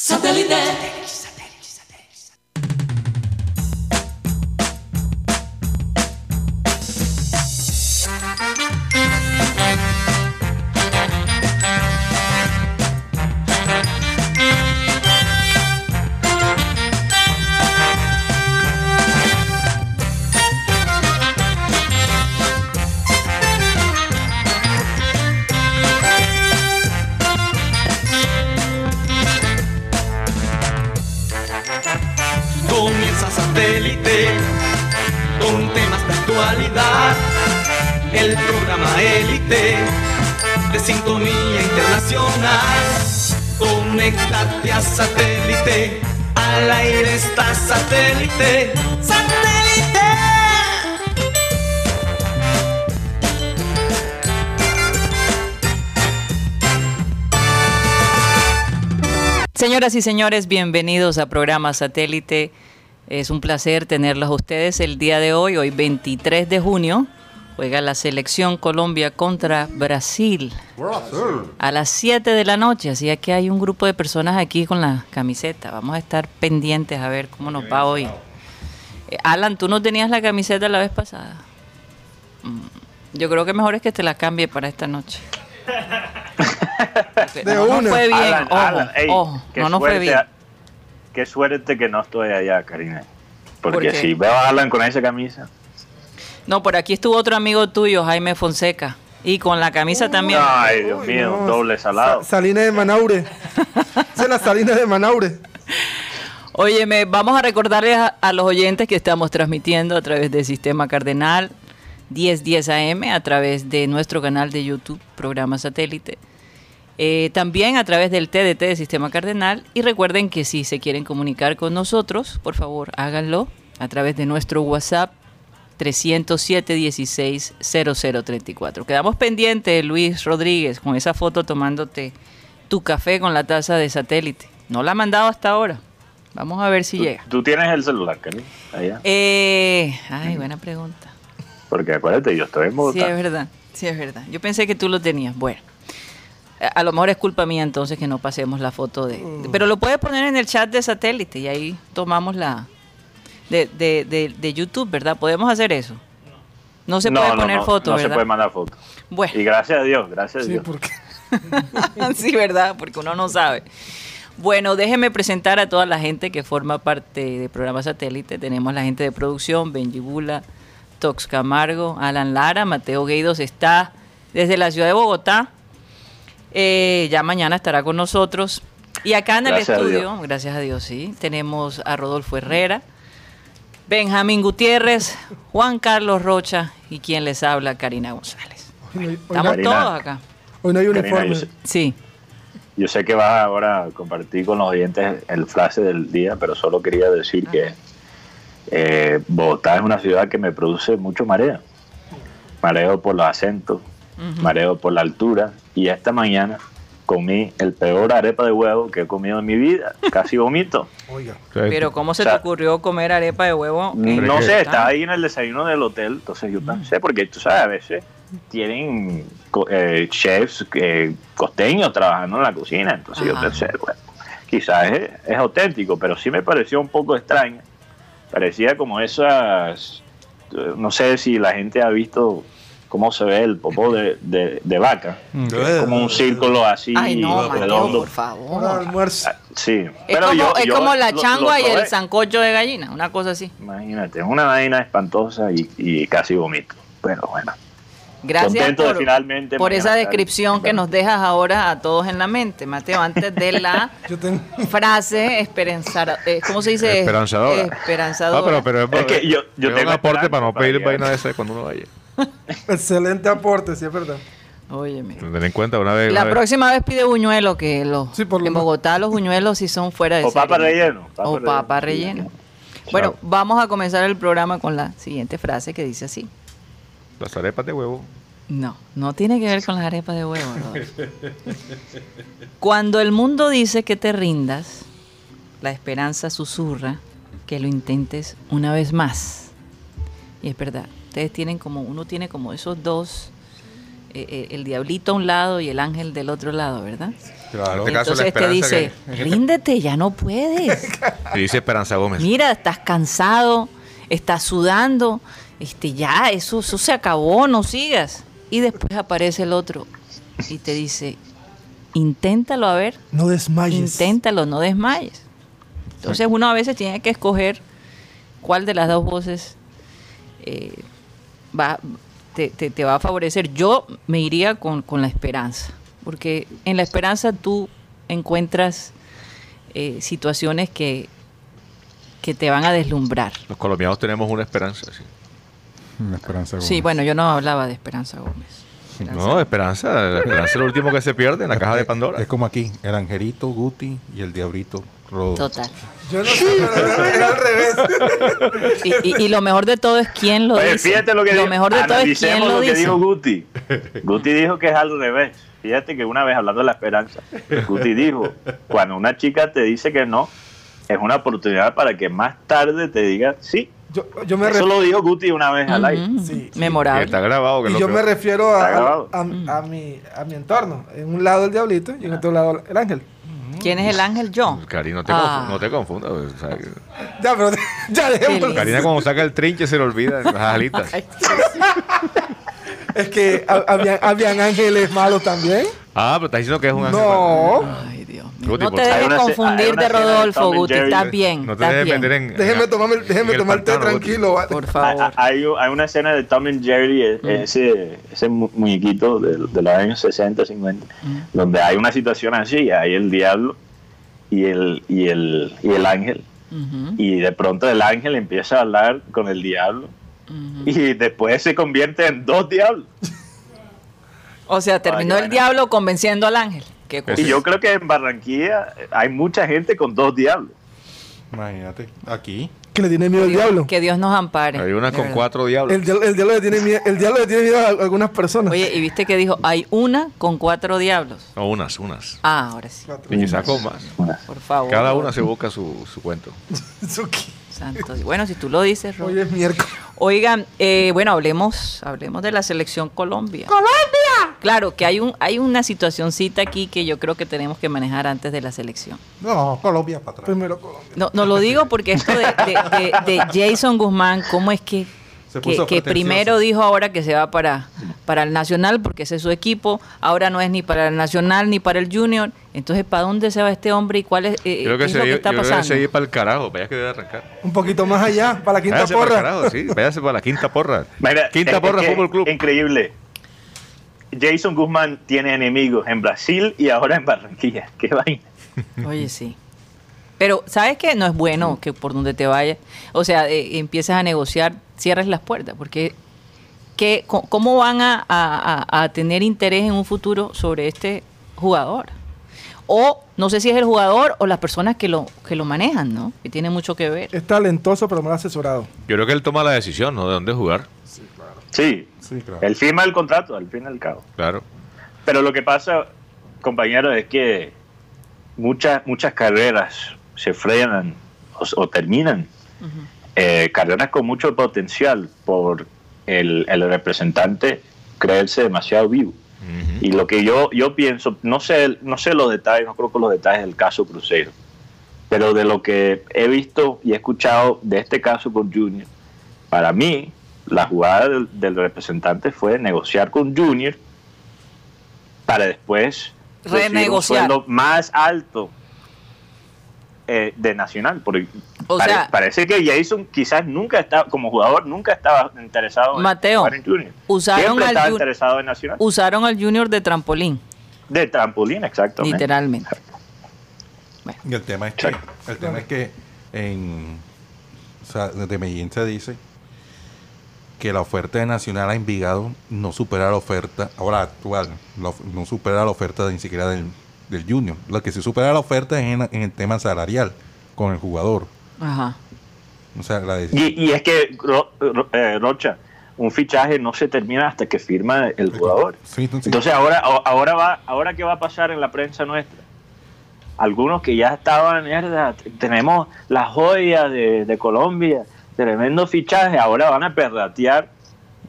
Satellite. Señoras y señores, bienvenidos a programa Satélite. Es un placer tenerlos a ustedes el día de hoy, hoy 23 de junio. Juega la selección Colombia contra Brasil a las 7 de la noche. Así que hay un grupo de personas aquí con la camiseta. Vamos a estar pendientes a ver cómo nos va hoy. Eh, Alan, tú no tenías la camiseta la vez pasada. Mm, Yo creo que mejor es que te la cambie para esta noche. De no nos una. fue bien, Alan, ojo, Alan, ey, ojo, qué no fue suerte bien. a- Qué suerte que no estoy allá, Karina. Porque ¿Por si veo a Alan con esa camisa. No, por aquí estuvo otro amigo tuyo, Jaime Fonseca. Y con la camisa también. Ay, Dios Uy, mío, no. doble salado. Sa- Salina de Manaure. Esa es la Salina de Manaure. Óyeme, vamos a recordarles a, a los oyentes que estamos transmitiendo a través del Sistema Cardenal 1010 AM, a través de nuestro canal de YouTube, programa satélite. Eh, también a través del TDT de Sistema Cardenal. Y recuerden que si se quieren comunicar con nosotros, por favor háganlo a través de nuestro WhatsApp 307 16 0034. Quedamos pendientes, Luis Rodríguez, con esa foto tomándote tu café con la taza de satélite. No la ha mandado hasta ahora. Vamos a ver si ¿Tú, llega. tú tienes el celular, allá. Eh, ay, buena pregunta. Porque acuérdate, yo estoy en Sí, Bogotá. es verdad. Sí, es verdad. Yo pensé que tú lo tenías. Bueno. A- lo mejor es culpa mía entonces que no pasemos la foto de... de- Pero lo puedes poner en el chat de satélite y ahí tomamos la... De, de, de, de YouTube, ¿verdad? ¿Podemos hacer eso? No se puede poner no, foto, No se ¿verdad? puede mandar foto. Bueno. Y gracias a Dios, gracias a Sí, Dios. porque sí, ¿verdad? Porque uno no sabe. Bueno, déjeme presentar a toda la gente que forma parte del programa satélite. Tenemos la gente de producción, Benji Bula, Tox Camargo, Alan Lara, Mateo Gueidos está desde la ciudad de Bogotá. Eh, ya mañana estará con nosotros. Y acá en el Gracias a estudio, Dios. gracias a Dios, sí, tenemos a Rodolfo Herrera, Benjamín Gutiérrez, Juan Carlos Rocha y quien les habla, Karina González. hoy hoy Estamos Karina. todos acá. hoy no hay Karina, uniforme. yo sé- Sí. Yo sé que vas ahora a compartir con los oyentes el frase del día, pero solo quería decir que eh, Bogotá es una ciudad que me produce mucho mareo. Mareo por los acentos, mareo por la altura. Y esta mañana comí el peor arepa de huevo que he comido en mi vida. Casi vomito. Oiga. Pero ¿cómo se O sea, te ocurrió comer arepa de huevo? No sé, estaba ahí en el desayuno del hotel, entonces yo pensé, porque tú sabes, a veces tienen eh, chefs eh, costeños trabajando en la cocina, entonces yo pensé, bueno, quizás es, es auténtico, pero sí me pareció un poco extraño. Parecía como esas, eh, no sé si la gente ha visto cómo se ve el popó de, de- de vaca, como un círculo así Ay, no, Mateo, redondo. por favor. Almuerzo. Ah, Sí, Es como, es como la lo- changua lo y el sancocho de gallina, una cosa así. Imagínate, una vaina espantosa y, y casi vomito. Pero bueno, Gracias Contento de por, finalmente por mañana esa descripción que nos dejas ahora a todos en la mente, Mateo, antes de la Yo frase esperanzada, eh, ¿cómo se dice? Esperanzadora. Esperanzadora. Ah, pero, pero Es que yo- yo es tengo un aporte para no para pedir vaina de esa cuando uno vaya. Excelente aporte, sí, es verdad. Óyeme. Ten en cuenta una vez. La una próxima vez pide buñuelo, que los, Sí, por lo en. Bogotá los buñuelos sí son fuera de O papa serie. relleno, papa o relleno. papa relleno. Bueno, Chao. vamos a comenzar el programa con la siguiente frase que dice así. Las arepas de huevo. No, no tiene que ver con las arepas de huevo. Cuando el mundo dice que te rindas, la esperanza susurra que lo intentes una vez más. Y es verdad, ustedes tienen como, uno tiene como esos dos, eh, eh, el diablito a un lado y el ángel del otro lado, ¿verdad? En Claro. este caso, la Entonces te dice, ríndete, ya no puedes. Y dice Esperanza Gómez. Mira, estás cansado, estás sudando, este, ya, eso, eso se acabó, no sigas. Y después aparece el otro y te dice, inténtalo a ver, No desmayes. inténtalo, no desmayes. Entonces uno a veces tiene que escoger cuál de las dos voces eh, va, te, te- te va a favorecer. Yo me iría con, con la esperanza, porque en la esperanza tú encuentras eh, situaciones que, que te van a deslumbrar. Los colombianos tenemos una esperanza. Sí. Una esperanza. Sí, bueno, yo no hablaba de Esperanza Gómez. Esperanza- No, esperanza. La esperanza es lo último que se pierde en la caja de Pandora. Es como aquí, el angelito Guti y el diabrito Total. Yo no sé, pero era, al revés. Y, y- y lo mejor de todo es quién lo Oye, dice. fíjate lo que dijo. mejor de todo es quién lo lo que dice. dijo Guti. Guti dijo que es al revés. Fíjate que una vez hablando de la esperanza, Guti dijo, cuando una chica te dice que no, es una oportunidad para que más tarde te diga sí. Yo, yo me Eso lo dijo Guti una vez al aire. Sí, sí. Memorable. Está grabado. Que Y lo yo me refiero a, grabado. a, a mi, a mi entorno. En un lado el diablito y en otro lado el ángel. ¿Quién es el ángel? Yo. Cari, no te, Ah. no te confundas. o sea, que- Ya, pero ya dejémoslo. Qué Karina cuando saca el trinche se le olvida las alitas. Es que ha- habían, habían ángeles malos también. Ah, pero estás diciendo que es un ángel. malo. No. Ay, Dios mío. Guti, No por te favor. Hay dejes confundir de escena de Rodolfo, Tom and Guti. Jerry. Estás bien. No te dejes meter en. Déjeme en- tomarme, déjeme en el tomar té pantano, Guti. tranquilo. ¿vale? Por favor. Hay, hay una escena de Tom and Jerry, e- ese, ese mu- muñequito de, de los años 60, 50, donde hay una situación así, hay el diablo y el, y el, y el ángel. Ujú, Y de pronto el ángel empieza a hablar con el diablo y después se convierte en dos diablos. O sea, terminó el diablo convenciendo al ángel. Qué. Y yo creo que en Barranquilla hay mucha gente con dos diablos. Imagínate, aquí. Que le tiene miedo al diablo. Que Dios nos ampare. Hay una con verdad. cuatro diablos. El, diablo- el diablo le tiene miedo, el diablo le tiene miedo a algunas personas. Oye, ¿y viste que dijo? Hay una con cuatro diablos. No, unas, unas. Ah, ahora sí. Y quizás con más. Por favor. Cada una se busca su, su cuento. Suki. Santo Dios. Bueno, si tú lo dices, Ro. Hoy es miércoles. Oigan, eh, bueno, hablemos, hablemos de la selección Colombia. ¡Colombia! Claro, que hay un, hay una situacioncita aquí que yo creo que tenemos que manejar antes de la selección. No, Colombia para atrás. Primero Colombia. No, no lo digo porque esto de, de- de- de Jason Guzmán, ¿cómo es que, Se que, puso que pretencioso. primero dijo ahora que se va para, para el Nacional porque ese es su equipo, ahora no es ni para el Nacional ni para el Junior? Entonces, ¿para dónde se va este hombre y cuál es, eh, Creo qué que es se lo que yo está creo que pasando? se para el carajo. Vaya que debe arrancar. Un poquito más allá, para la quinta Váyase para el porra. carajo, sí. Váyase para la quinta porra. Mira, quinta es- porra es que Fútbol Club. Increíble. Jason Guzmán tiene enemigos en Brasil y ahora en Barranquilla. Qué vaina. Oye, sí. Pero, ¿sabes qué? No es bueno que por donde te vayas, o sea, eh, empieces a negociar, cierres las puertas, porque ¿qué, ¿cómo van a, a- tener interés en un futuro sobre este jugador? O no sé si es el jugador o las personas que lo, que lo manejan, ¿no? Que tiene mucho que ver. Es talentoso, pero mal asesorado. Yo creo que él toma la decisión, ¿no? De dónde jugar. Sí, Sí, claro. él firma el contrato al fin y al cabo. Claro. Pero lo que pasa, compañeros, es que muchas muchas carreras se frenan o, o terminan. Eh, carreras con mucho potencial por el, el representante creerse demasiado vivo. Y lo que yo, yo pienso, no sé, no sé los detalles, no creo que los detalles del caso Cruzeiro, pero de lo que he visto y he escuchado de este caso con Junior, para mí la jugada del, del representante fue negociar con Junior para después un Renegociar. sueldo más alto eh, de Nacional. Porque O pare- sea- parece que Jason quizás nunca estaba, como jugador, nunca estaba interesado en Mateo, jugar en Junior. usaron Siempre al estaba Jun- interesado en Nacional. Usaron al Junior de trampolín, De trampolín, exactamente. literalmente. Y el tema es que, el tema es que en, o sea, desde Medellín se dice que la oferta de Nacional a Envigado no supera la oferta, ahora actual, no supera la oferta ni siquiera del, del Junior. Lo que sí supera la oferta es en, en el tema salarial con el jugador. Ajá. O sea, la Y, y es que, Ro- Ro- eh, Rocha, un fichaje no se termina hasta que firma el jugador. Sí. Entonces ahora, ahora va, ahora qué va a pasar en la prensa nuestra. Algunos que ya estaban, mierda, tenemos la joya de, de Colombia, tremendo fichaje, ahora van a perratear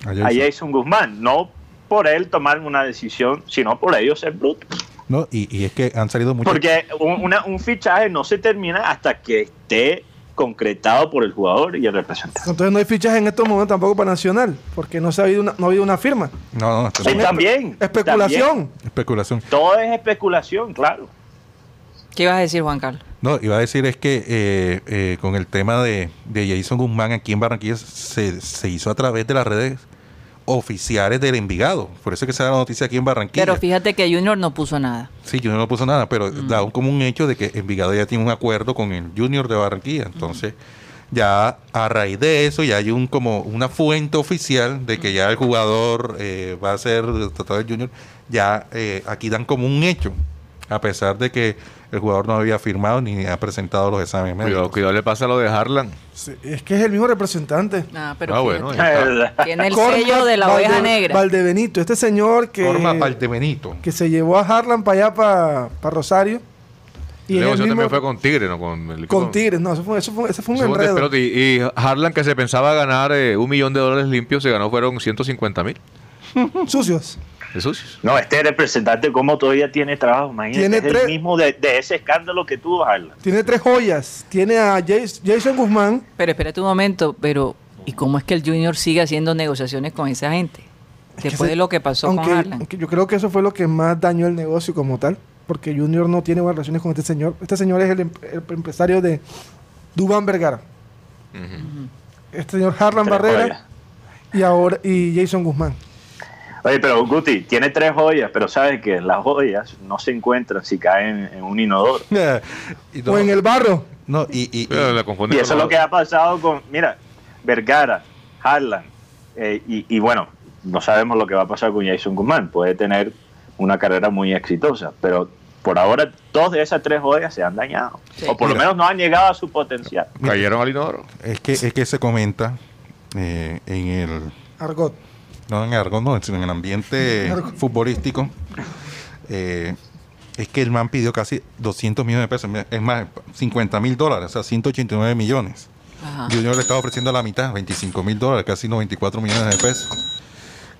a. Jason Guzmán, no por él tomar una decisión, sino por ellos ser brutos. ¿no? Y, y es que han salido muchos. Porque un, una- un fichaje no se termina hasta que esté concretado por el jugador y el representante. Entonces no hay fichaje en estos momentos tampoco para Nacional, porque no se ha habido una, no ha habido una firma. No, no, Sí, también. Especulación. también. especulación. Todo es especulación, claro. ¿Qué ibas a decir, Juan Carlos? No, iba a decir es que eh, eh, con el tema de, de Jason Guzmán aquí en Barranquilla se, se hizo a través de las redes oficiales del Envigado. Por eso es que se da la noticia aquí en Barranquilla. Pero fíjate que Junior no puso nada. Sí, Junior no puso nada, pero Mm. da un- como un hecho de que Envigado ya tiene un acuerdo con el Junior de Barranquilla. Entonces, ya a raíz de eso, ya hay un como una fuente oficial de que ya el jugador eh, va a ser tratado del Junior. Ya eh, aquí dan como un hecho, a pesar de que el jugador no había firmado ni ha presentado los exámenes Cuidado, médicos. cuidado le pasa lo de Harlan. Sí, es que es el mismo representante. Ah, pero Ah, bueno, tiene el sello de la oveja Valde- negra. Valdebenito, este señor que, Corma Valdebenito. que se llevó a Harlan para allá, para, para Rosario. Y es el negocio mismo- también fue con Tigre, ¿no? Con, el con Tigres. No, eso fue, eso fue, ese fue un Eso fue un enredo. y Harlan, que se pensaba ganar eh, un millón de dólares limpios, se ganó fueron 150 mil Sucios. De sucios. No, este representante, como todavía tiene trabajo, imagínate, Tiene es tres- el mismo de, de ese escándalo que tuvo Harlan. Tiene tres joyas. Tiene a Jas- Jason Guzmán. Pero espérate un momento, pero ¿y cómo es que el Junior sigue haciendo negociaciones con esa gente? Después se- de lo que pasó aunque, con Harlan. aunque yo creo que eso fue lo que más dañó el negocio como tal. Porque Junior no tiene buenas relaciones con este señor. Este señor es el, em- el empresario de Dubán Vergara. Este señor Harlan Tres Barrera joyas. y ahora y Jason Guzmán. Oye, pero Guti, tiene tres joyas, pero sabes que las joyas no se encuentran si caen en un inodoro. y no, O en el barro. no, y, y- y- la Y eso es lo que ha pasado con, mira, Vergara, Harlan, eh, y, y bueno, no sabemos lo que va a pasar con Jason Guzmán. Puede tener una carrera muy exitosa, pero por ahora dos de esas tres joyas se han dañado. Sí. O por lo menos no han llegado a su potencial. Cayeron al inodoro. es que es que se comenta eh, en el Argot. No en Argos, no, sino en el ambiente futbolístico, eh, es que el man pidió casi 200 millones de pesos, es más, 50 mil dólares, o sea, 189 millones. Ajá. Junior le estaba ofreciendo la mitad, 25 mil dólares, casi 94 millones de pesos,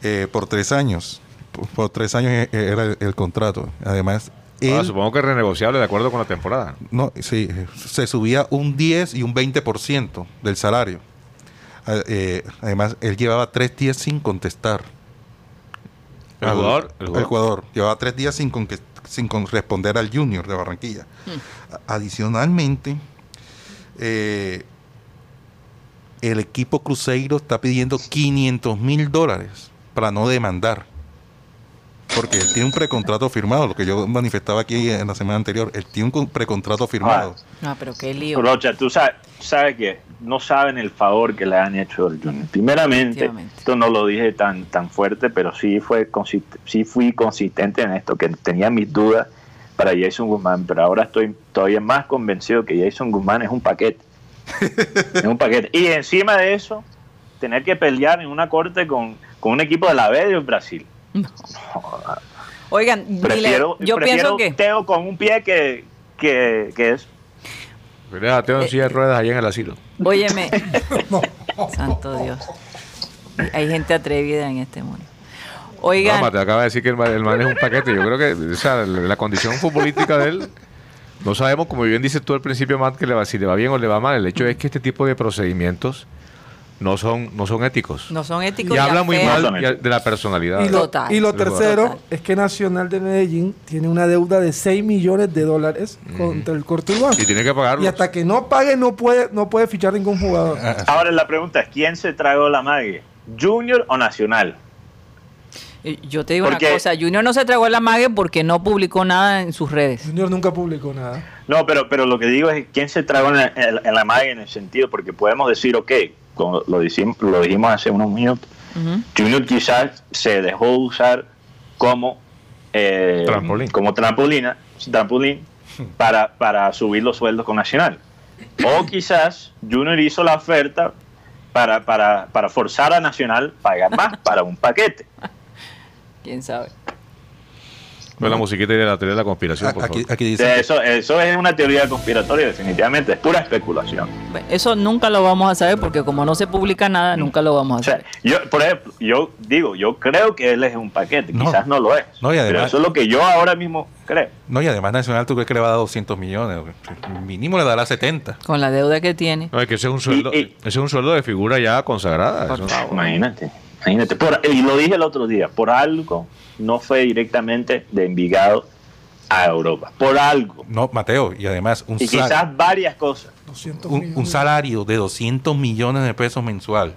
eh, por tres años. Por, por tres años eh, era el, el contrato. Además, él, Ah, supongo que es renegociable de acuerdo con la temporada. no, sí, eh, se subía un 10 y un 20% del salario. Ah, eh, además, él llevaba tres días sin contestar. ¿El jugador? El El jugador. Llevaba tres días sin, conque- sin con- responder al Junior de Barranquilla. A- Adicionalmente, eh, el equipo Cruzeiro está pidiendo 500 mil dólares para no demandar. Porque él tiene un precontrato firmado, lo que yo manifestaba aquí en la semana anterior. Él tiene un con- precontrato firmado. No, pero qué lío. Rocha, tú sabes, sabes que no saben el favor que le han hecho al Junior. Primeramente, esto no lo dije tan tan fuerte, pero sí fue consist- sí fui consistente en esto, que tenía mis dudas para Jason Guzmán, pero ahora estoy todavía más convencido que Jason Guzmán es un paquete. es un paquete. Y encima de eso, tener que pelear en una corte con, con un equipo de la B de Brasil. Oigan, dile, Prefiero, yo prefiero pienso que... Teo con un pie que, que, que eso. Mira, a Teo en silla de ruedas allá en el asilo. Óyeme. Santo Dios. Hay gente atrevida en este mundo. Oigan, No, te acaba de decir que el man, el man es un paquete. Yo creo que o sea, la, la condición futbolística de él, no sabemos, como bien dices tú al principio, Matt, que le va, si le va bien o le va mal. El hecho es que este tipo de procedimientos no son, no son éticos. no son éticos. y habla muy mal de la personalidad. Y lo, Total. y lo Total. tercero es que Nacional de Medellín tiene una deuda de 6 millones de dólares contra el Corte Urbano. Y tiene que pagarlo. Y hasta que no pague no puede, no puede fichar ningún jugador. Ahora la pregunta es, ¿quién se tragó la mague? ¿Junior o Nacional? Eh, Yo te digo Porque- una cosa, Junior no se tragó la mague porque no publicó nada en sus redes. Junior nunca publicó nada. No, pero, pero lo que digo es, ¿quién se tragó en la, en la mague en el sentido? Porque podemos decir, ok, como lo, dijimos, lo dijimos hace unos minutos, Ujú. Junior quizás se dejó usar como, eh, Trampolín. como trampolina, trampolín para, para subir los sueldos con Nacional. O quizás Junior hizo la oferta para, para, para forzar a Nacional a pagar más para un paquete. ¿Quién sabe? Con la musiquita y de la teoría de la conspiración, por Aquí, favor. dice eso, eso es una teoría conspiratoria, definitivamente. Es pura especulación. Eso nunca lo vamos a saber porque como no se publica nada, nunca lo vamos a O sea, saber. yo, por ejemplo, yo digo, yo creo que él es un paquete. No. Quizás no lo es. No, y pero además- eso es lo que yo ahora mismo creo. No, y además Nacional, ¿tú crees que le va a dar 200 millones? Mínimo le dará 70. Con la deuda que tiene. No, es que ese es un sueldo, y- ese es un sueldo de figura ya consagrada. Por eso- favor. Imagínate. Imagínate. Por- y lo dije el otro día, por algo no fue directamente de Envigado a Europa. Por algo. No, Mateo, y además un, Y sal- quizás varias cosas. 200 un, salario de 200 millones de pesos mensual.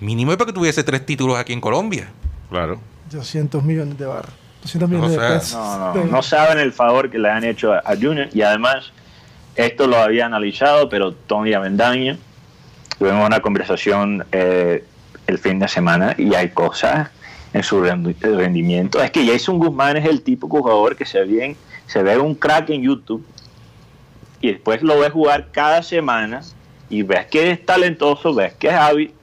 Mínimo es para que tuviese tres títulos aquí en Colombia. Claro. 200 millones de barras. 200 millones O sea, de pesos. No, no, no saben el favor que le han hecho a, a Junior. Y además, esto lo había analizado, pero Tony Avendaño, tuvimos una conversación eh, el fin de semana y hay cosas en su rendi- rendimiento. Es que Jason Guzmán es el tipo de jugador que se ve, se ve un crack en YouTube y después lo ves jugar cada semana y ves que es talentoso, ves que es hábil,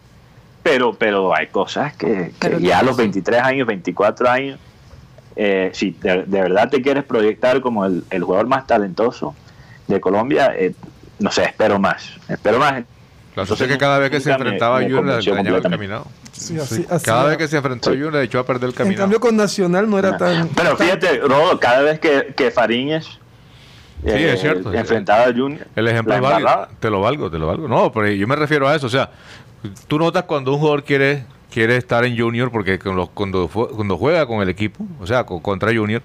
pero, pero hay cosas que, ya a los 23 años, 24 años, eh, si de, de verdad te quieres proyectar como el, el jugador más talentoso de Colombia, eh, no sé, espero más, espero más. La cosa es que cada vez que se enfrentaba a Junior le dañaba el caminado. Sí, así- así Cada era. vez que se enfrentó a Junior le echó a perder el En caminado. cambio, con Nacional no era tan. Pero fíjate, Rodo, cada vez que, que Fariñez eh, es cierto. enfrentaba a Junior, El ejemplo es válido. Te lo valgo, te lo valgo. No, pero yo me refiero a eso. O sea, tú notas cuando un jugador quiere, quiere estar en Junior, porque cuando, cuando juega con el equipo, o sea, co- contra Junior,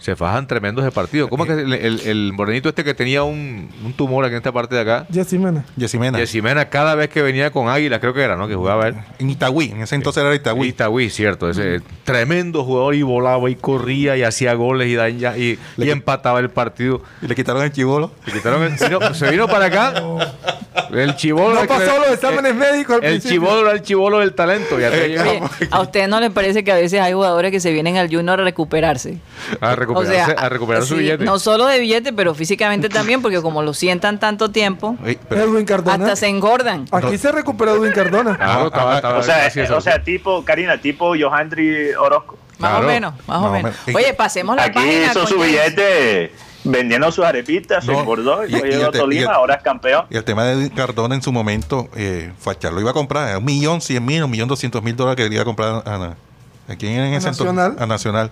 se fajan tremendos de partido. ¿Cómo es que el, el- el morenito este que tenía un, un tumor aquí en esta parte de acá? Jessy Mena. Yesimena. Yesimena, cada vez que venía con Águila, creo que era, ¿no? Que jugaba él. En Itagüí, en ese entonces era Itagüí. Itagüí, cierto. Ese tremendo jugador y volaba y corría y hacía goles y, daña- y, Le empataba el partido. Y le quitaron el chivolo. Se, quitaron el- vino- se vino para acá. El chivolo. No el pasó los exámenes médicos al El chivolo era el chivolo del talento. Ya te Eh, ¿A usted no le parece que a veces hay jugadores que se vienen al Junior a recuperarse? a O sea, a recuperar su billete. No solo de billete, pero físicamente también, porque como lo sientan tanto tiempo, Ey, pero- Edwin Cardona. hasta se engordan. Aquí se recuperó Edwin Cardona. Estaba O sea, eh, o sea, tipo, Karina, tipo Johandri Orozco. Más Claro. o menos, más, Más o menos. menos. Oye, pasemos la Aquí página. hizo con su James. billete vendiendo sus arepitas, se engordó y, y- fue y llegó a y Tolima, el- ahora es campeón. Y el tema de Edwin Cardona en su momento, eh, Fachar lo iba a comprar, a un millón cien mil, un millón doscientos mil dólares que le iba a comprar a, a, ¿a quién en A? Nacional. A Nacional.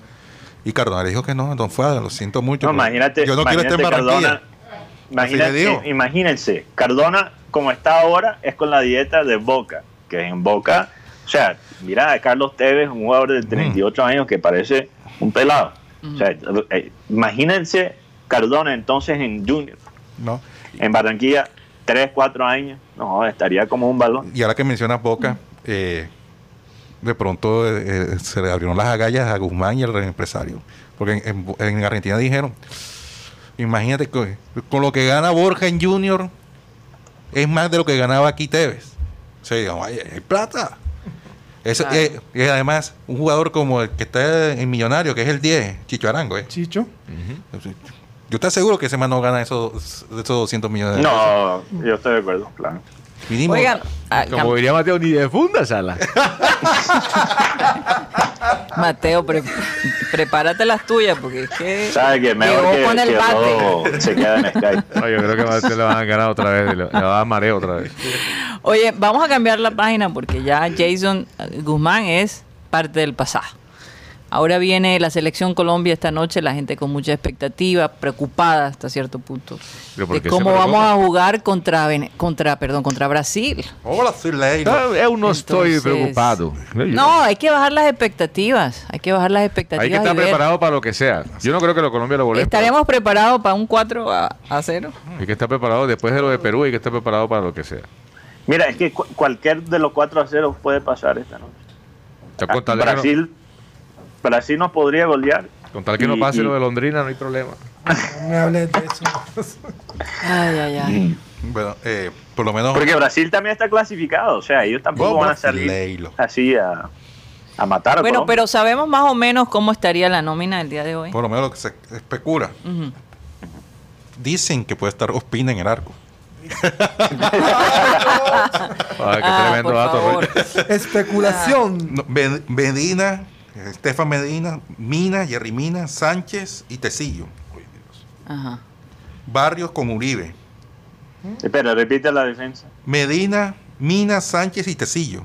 Y Cardona le dijo que no, don Fuada, lo siento mucho. No, imagínate, Yo no quiero estar en imagínate Barranquilla. Cardona. Imagínate, imagínense, Cardona, como está ahora, es con la dieta de Boca, que en Boca, o sea, mira a Carlos Tevez, un jugador de 38 años que parece un pelado. O sea, eh, imagínense Cardona entonces en Junior, No. en Barranquilla, 3, 4 años, no, estaría como un balón. Y ahora que mencionas Boca, eh, de pronto eh, eh, se le abrieron las agallas a Guzmán y al empresario. Porque en, en- en Argentina dijeron, imagínate, con, con lo que gana Borja en Junior, es más de lo que ganaba aquí Tevez. O sea, digamos, "Ay, hay plata. Eso, Claro. eh, y además, un jugador como el que está en Millonario, que es el 10, Chicho Arango, ¿eh? Chicho. Yo te aseguro que ese man no gana esos, esos 200 millones de pesos. No, yo estoy de acuerdo, claro. Mínimo. Oigan, ah, Como diría Mateo, ni de funda, Sala. Mateo, pre- prepárate las tuyas, porque es que ¿Sabe que Mejor que, con el que bate. Rodo se queda en Skype. No, yo creo que Mateo le van a ganar otra vez. Le, va a dar mareo otra vez. Oye, vamos a cambiar la página porque ya Jason Guzmán es parte del pasado. Ahora viene la selección Colombia esta noche, la gente con mucha expectativa, preocupada hasta cierto punto ¿Pero por de cómo vamos a jugar contra contra perdón contra Brasil. No, yo no estoy Entonces- preocupado. No, hay que bajar las expectativas, hay que bajar las expectativas. Hay que estar preparado para lo que sea. Yo no creo que los Colombia lo goleen. Estaremos preparados para un 4 a, a 0. Hay que estar preparado después de lo de Perú. Hay que estar preparado para lo que sea. Mira, es que cu- cualquier de los 4 a 0 puede pasar esta noche. No- Brasil, nos podría golear. Con tal que no pase y- lo de Londrina, no hay problema. No me hables de eso. Ay, ay, ay. Bueno, eh, por lo menos. Porque Brasil también está clasificado. O sea, ellos tampoco van a salir Leilo. así a, a matar a Bueno, Colombia. pero sabemos más o menos cómo estaría la nómina del día de hoy. Por lo menos lo que se especula. Dicen que puede estar Ospina en el arco. Ay, qué Ah, tremendo por dato. Especulación. No, Ben- Medina, Estefan Medina, Mina, Jerry Mina, Sánchez y Tecillo. Ajá. Barrios con Uribe. Espera, repite la defensa. Medina, Mina, Sánchez y Tecillo.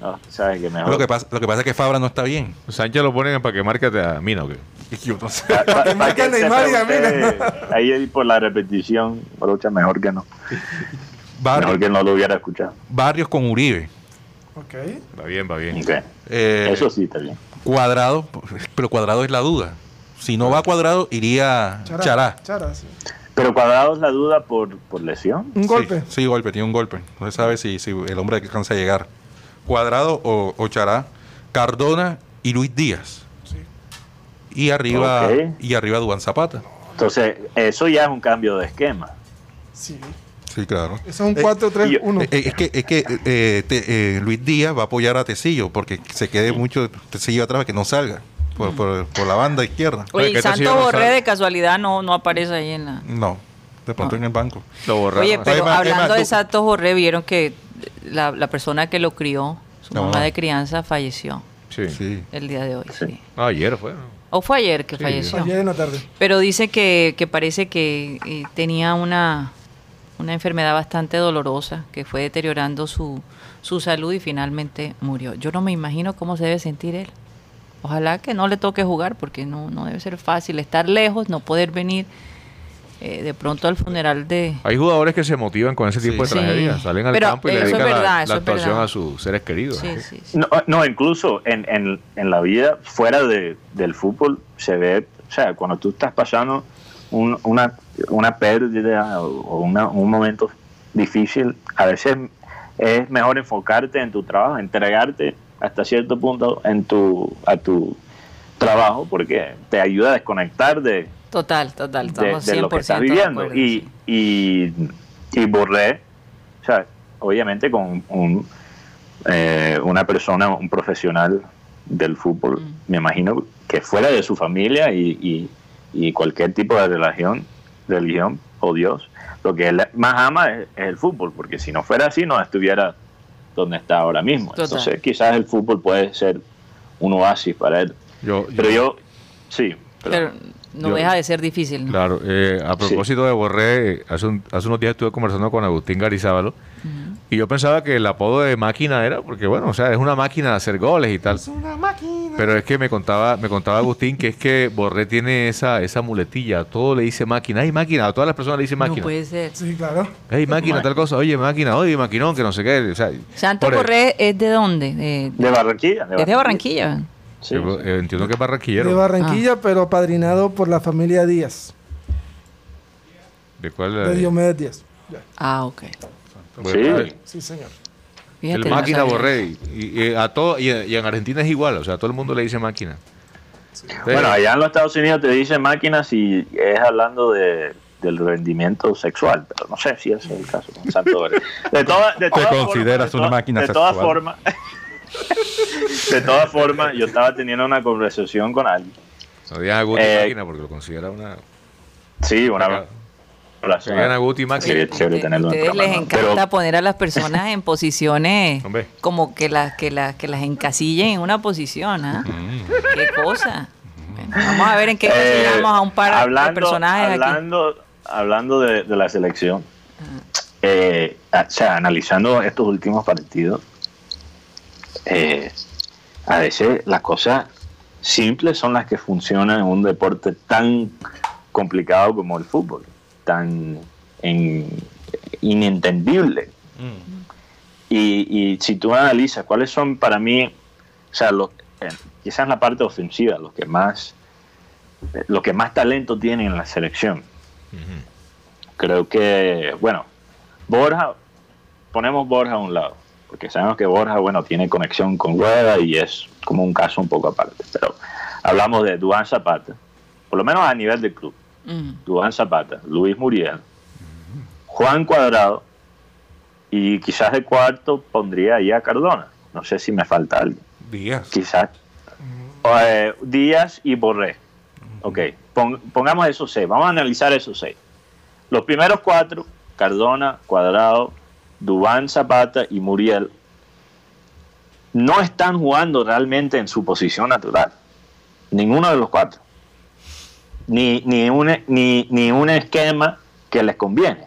No, sabes que mejor. Lo que, pasa, lo que pasa es que Fabra no está bien. Sánchez lo ponen para que marque a Mina, ¿o qué? Yo no sé. Que marque que a Neymar y a sepa usted, Ahí por la repetición, Brocha, mejor que no. Mejor Barrios, que no lo hubiera escuchado. Barrios con Uribe. Ok. Va bien, va bien. Eh, Eso sí está bien. Cuadrado, pero Cuadrado es la duda. Si no va Cuadrado, iría Chará. Chará, sí. Pero Cuadrado es la duda por, por lesión. Un golpe. Sí, sí, golpe, tiene un golpe. No se sabe si, si el hombre alcanza a llegar. Cuadrado o, o Chará. Cardona y Luis Díaz. Sí. Y arriba, Ok. y arriba Duan Zapata. Entonces, eso ya es un cambio de esquema. Sí. Sí, claro. Es un Eh, 4-3-1. Eh, eh, es que, es que eh, te- eh, Luis Díaz va a apoyar a Tecillo porque se quede mucho Tecillo atrás que no salga por, por- por la banda izquierda. Oye, y Santo no Borré sabe. de casualidad no, no aparece ahí en la... No, de pronto en el banco. Lo borraron. Oye, pero Además- hablando de Santos Borré, vieron que la, la persona que lo crió, su No. mamá de crianza, falleció Sí. Sí. el día de hoy. Sí. Ah, ayer fue. O fue ayer que Sí, falleció. Ayer en la tarde. Pero dice que, que parece que eh, tenía una, una enfermedad bastante dolorosa, que fue deteriorando su, su salud y finalmente murió. Yo no me imagino cómo se debe sentir él. Ojalá que no le toque jugar, porque no, no debe ser fácil estar lejos, no poder venir eh, de pronto al funeral de... Hay jugadores que se motivan con ese tipo de Sí. tragedias. Salen al Pero campo y le es dedican la- actuación a sus seres queridos. Sí, sí, sí. No, no incluso en, en, en la vida fuera de, del fútbol se ve, o sea, cuando tú estás pasando un- una, una pérdida o, una- un momento difícil, a veces es mejor enfocarte en tu trabajo, entregarte hasta cierto punto en tu, a tu trabajo, porque te ayuda a desconectar de, Total, total, de, estamos de 100% lo que estás viviendo. acuerdo, y, sí. y, y Borré, o sea, obviamente con un, eh, una persona, un profesional del fútbol, Mm. me imagino que fuera de su familia y, y- y cualquier tipo de religión, religión o Dios, lo que él más ama es, es el fútbol, porque si no fuera así no estuviera donde está ahora mismo. Total. Entonces quizás el fútbol puede ser un oasis para él. Yo, Pero yo, sí. pero- Pero no yo- deja de ser difícil, ¿no? Claro, eh, a propósito de Borré, hace, un- hace unos días estuve conversando con Agustín Garizábalo y yo pensaba que el apodo de máquina era porque, bueno, o sea, es una máquina de hacer goles y tal. Pero es que me contaba, me contaba Agustín que es que Borré tiene esa, esa muletilla, todo le dice máquina, ay máquina, a todas las personas le dicen No máquina. puede ser. Sí, claro. Hey, máquina, tal cosa, oye, máquina, oye, maquinón, que no sé qué. O sea, Santo Borré es de dónde? De- De Barranquilla. es de Barranquilla. Sí. Yo, eh, entiendo que es barranquillero. De Barranquilla, pero padrinado por la familia Díaz. ¿De cuál? De? Diomedes Díaz. Ah, ok. Bueno, Sí. Sí, señor. Fíjate, el no máquina. Borré. Y, y a todo, y, y en Argentina es igual, o sea, todo el mundo le dice máquina. Bueno, allá en los Estados Unidos te dicen máquinas y es hablando de, del rendimiento sexual, pero no sé si ese es el caso con Santo Borré. De todas de Te todas consideras formas, de una máquina de formas de todas formas yo estaba teniendo una conversación con alguien No digan a Guti Eh, máquina porque lo considera una. sí una Acá. relación Que digan a Guti máquina. Sería chévere tenerlo en el ustedes les encanta pero- poner a las personas en posiciones como que las que las que las encasillen en una posición, ¿ah? Qué cosa. Bueno, vamos a ver en qué Eh, encasillamos a un par de hablando, personajes aquí. hablando, hablando de, de la selección, eh, o sea, analizando estos últimos partidos, eh, a veces las cosas simples son las que funcionan en un deporte tan complicado como el fútbol, tan en- inentendible. Y, y si tú analizas cuáles son para mí, o sea, los, eh, quizás la parte ofensiva, los que más, eh, los que más talento tienen en la selección. Creo que, bueno, Borja, ponemos Borja a un lado, porque sabemos que Borja, bueno, tiene conexión con Rueda y es como un caso un poco aparte. Pero hablamos de Duan Zapata, por lo menos a nivel del club. Mm. Duan Zapata, Luis Muriel, Juan Cuadrado y quizás de cuarto pondría ahí a Cardona. No sé si me falta alguien. Díaz. Quizás. Eh, Díaz y Borré. Ok, pon- pongamos esos seis. Vamos a analizar esos seis. Los primeros cuatro, Cardona, Cuadrado, Dubán Zapata y Muriel. no están jugando realmente en su posición natural. Ninguno de los cuatro. Ni, ni, un, ni, ni un esquema que les conviene.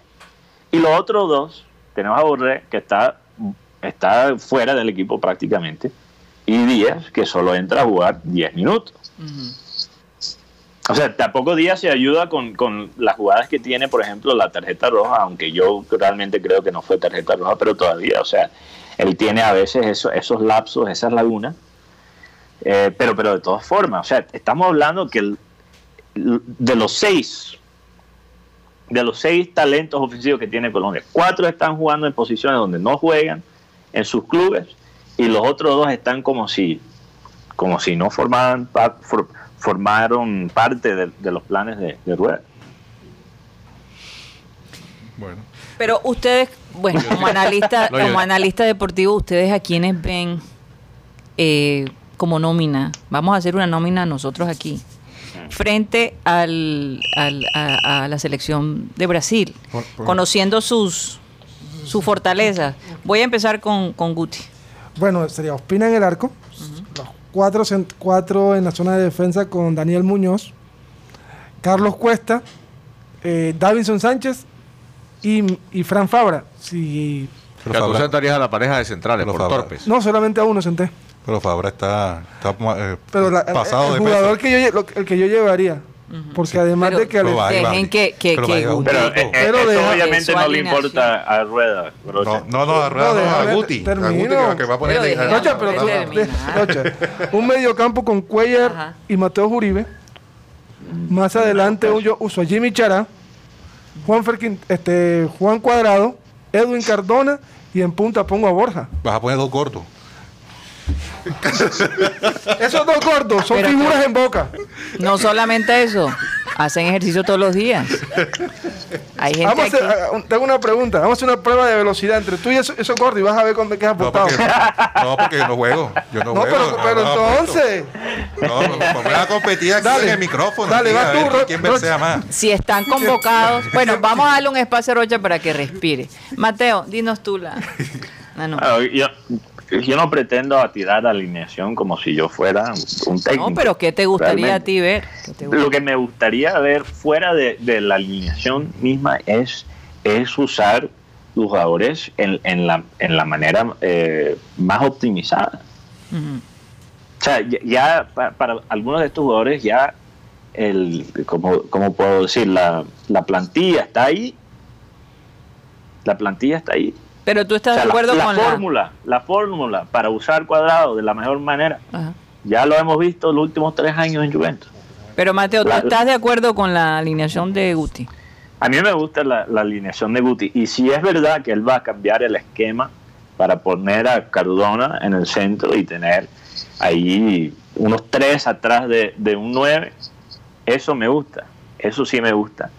Y los otros dos, tenemos a Borré, que está, está fuera del equipo prácticamente, y Díaz, que solo entra a jugar 10 minutos. O sea, tampoco Díaz se ayuda con, con, las jugadas que tiene, por ejemplo, la tarjeta roja, aunque yo realmente creo que no fue tarjeta roja, pero todavía, o sea, él tiene a veces eso, esos lapsos, esas lagunas. Eh, pero, pero de todas formas, o sea, estamos hablando que el, de los seis, de los seis talentos ofensivos que tiene Colombia, cuatro están jugando en posiciones donde no juegan en sus clubes y los otros dos están como si, como si no formaran, formaron parte de, de los planes de, de Rueda. Bueno. Pero ustedes, bueno, como analista, como analista deportivo, ustedes a quienes ven eh, como nómina, vamos a hacer una nómina nosotros aquí, frente al, a, la selección de Brasil, conociendo sus, su fortalezas. Voy a empezar con, con Guti. Bueno, sería Ospina en el arco, los cuatro, cuatro en la zona de defensa con Daniel Muñoz, Carlos Cuesta, eh, Davinson Sánchez y, y Fran Fabra. Si, pero tú sentarías a la pareja de centrales por torpes. No, solamente a uno senté. Pero Fabra está, está eh, pero pasado el, el jugador que yo, el que yo llevaría. Porque además de que... Pero dejen que... que, pero, que pero, eh, pero eso obviamente no le importa a Rueda. No, no, no, a Rueda, no, a Guti. Termino. A Guti que, va a poner... Pero Rocha, pero tú, un mediocampo con Cuellar y Mateo Uribe. Más adelante yo uso a Jimmy Chará Juan, Ferquín, este, Juan Cuadrado, Edwin Cardona y en punta pongo a Borja. Vas a poner dos gordos. Esos dos gordos son figuras en boca. No solamente eso, hacen ejercicio todos los días. Hay gente Vamos a hacer, tengo una pregunta. Vamos a hacer una prueba de velocidad entre tú y esos, gordos y vas a ver con qué has apuntado. No, porque, no, juego. Yo no, juego. Pero, pero entonces. No, voy a competir aquí dale, en el micrófono. Dale, va tú, ¿Quién sea más? Si están convocados. Bueno, vamos a darle un espacio a Rocha para que respire. Mateo, dinos tú la. No, no. Ah, yo, yo no pretendo tirar la alineación como si yo fuera un técnico. No, pero ¿qué te gustaría a ti ver? Lo que me gustaría ver fuera de, la alineación misma es, es usar los jugadores en, en, la, en la manera eh, más optimizada. O sea, ya, para, algunos de estos jugadores ya, el, como, como puedo decir, la, la plantilla está ahí. La plantilla está ahí pero tú estás de acuerdo la, con la fórmula, la fórmula para usar cuadrado de la mejor manera. Ya lo hemos visto los últimos tres años en Juventus. Pero Mateo, ¿tú estás de acuerdo con la alineación de Guti? A mí me gusta la, alineación de Guti. Y si es verdad que él va a cambiar el esquema para poner a Cardona en el centro y tener ahí unos tres atrás de, de un nueve, eso me gusta. Eso sí me gusta.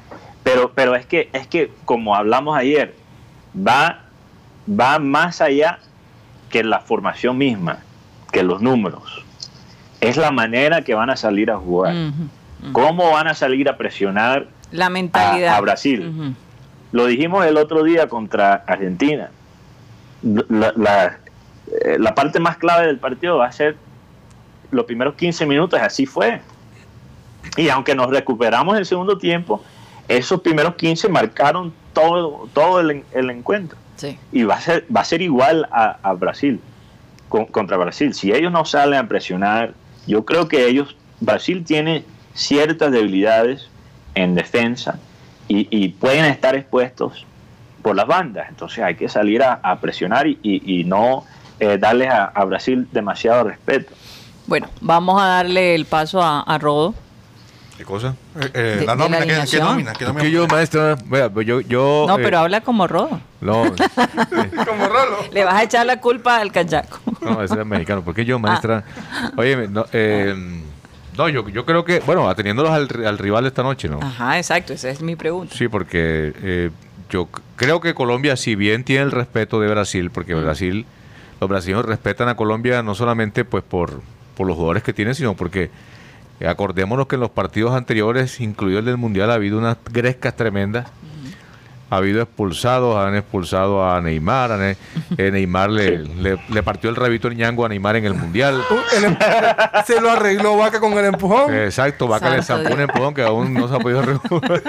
Pero, pero es que es que como hablamos ayer, va va más allá que la formación misma, que los números. Es la manera que van a salir a jugar. ¿Cómo van a salir a presionar la mentalidad. A, Brasil? Lo dijimos el otro día contra Argentina. La, eh, la, parte más clave del partido va a ser los primeros 15 minutos, así fue. Y aunque nos recuperamos en el segundo tiempo, esos primeros 15 marcaron todo, todo el encuentro. Y va a ser, va a ser igual a, Brasil, contra Brasil. Si ellos no salen a presionar, yo creo que ellos, Brasil tiene ciertas debilidades en defensa y, pueden estar expuestos por las bandas. Entonces hay que salir a, presionar y, no eh, darles a, Brasil demasiado respeto. Bueno, vamos a darle el paso a Rodo ¿Qué cosa? Eh, eh, la nómina, ¿qué, nómina? ¿Qué nómina? Yo, maestra, vea, pues yo, yo... No, pero eh, habla como Rodo. No. como Rolo. Le vas a echar la culpa al cachaco. no, ese es mexicano. ¿Por qué yo, maestra? Ah. Oye, no, eh, no yo, yo creo que, bueno, ateniéndolos al, al rival esta noche, ¿no? Ajá, exacto, esa es mi pregunta. Sí, porque eh, yo creo que Colombia, si bien tiene el respeto de Brasil, porque mm. Brasil, los brasileños respetan a Colombia no solamente pues por, por los jugadores que tienen, sino porque Acordémonos que en los partidos anteriores, incluido el del Mundial, ha habido unas grescas tremendas. ha habido expulsados, han expulsado a Neymar, a Ne- eh, Neymar le, le- le partió el rabito el ñango a Neymar en el Mundial. Uh, el se lo arregló Vaca con el empujón. Exacto, Vaca le zampó un empujón que aún no se ha podido recuperar.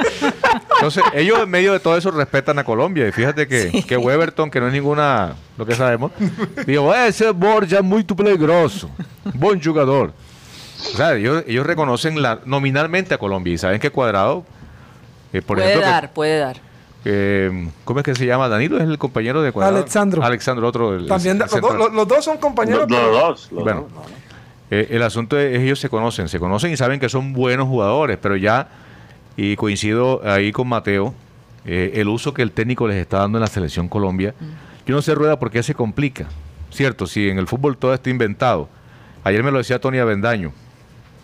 Entonces, ellos en medio de todo eso respetan a Colombia. Y fíjate que, que Weberton, que no es ninguna, lo que sabemos, dijo, ese Borja es muy peligroso, buen jugador. O sea, ellos, ellos reconocen la, nominalmente a Colombia y saben que Cuadrado, eh, por puede ejemplo, que- dar, puede dar. eh, ¿cómo es que se llama? Danilo es el compañero de Cuadrado. Alexandro. Alexandro, otro. el- También el los, los- los dos son compañeros. Los, los dos. Los Bueno. dos. Eh, el asunto es ellos se conocen, se conocen y saben que son buenos jugadores, pero ya, y coincido ahí con Mateo, eh, el uso que el técnico les está dando en la selección Colombia, yo no sé, Rueda, por qué se complica, ¿cierto? Si en el fútbol todo está inventado. Ayer me lo decía Tony Avendaño,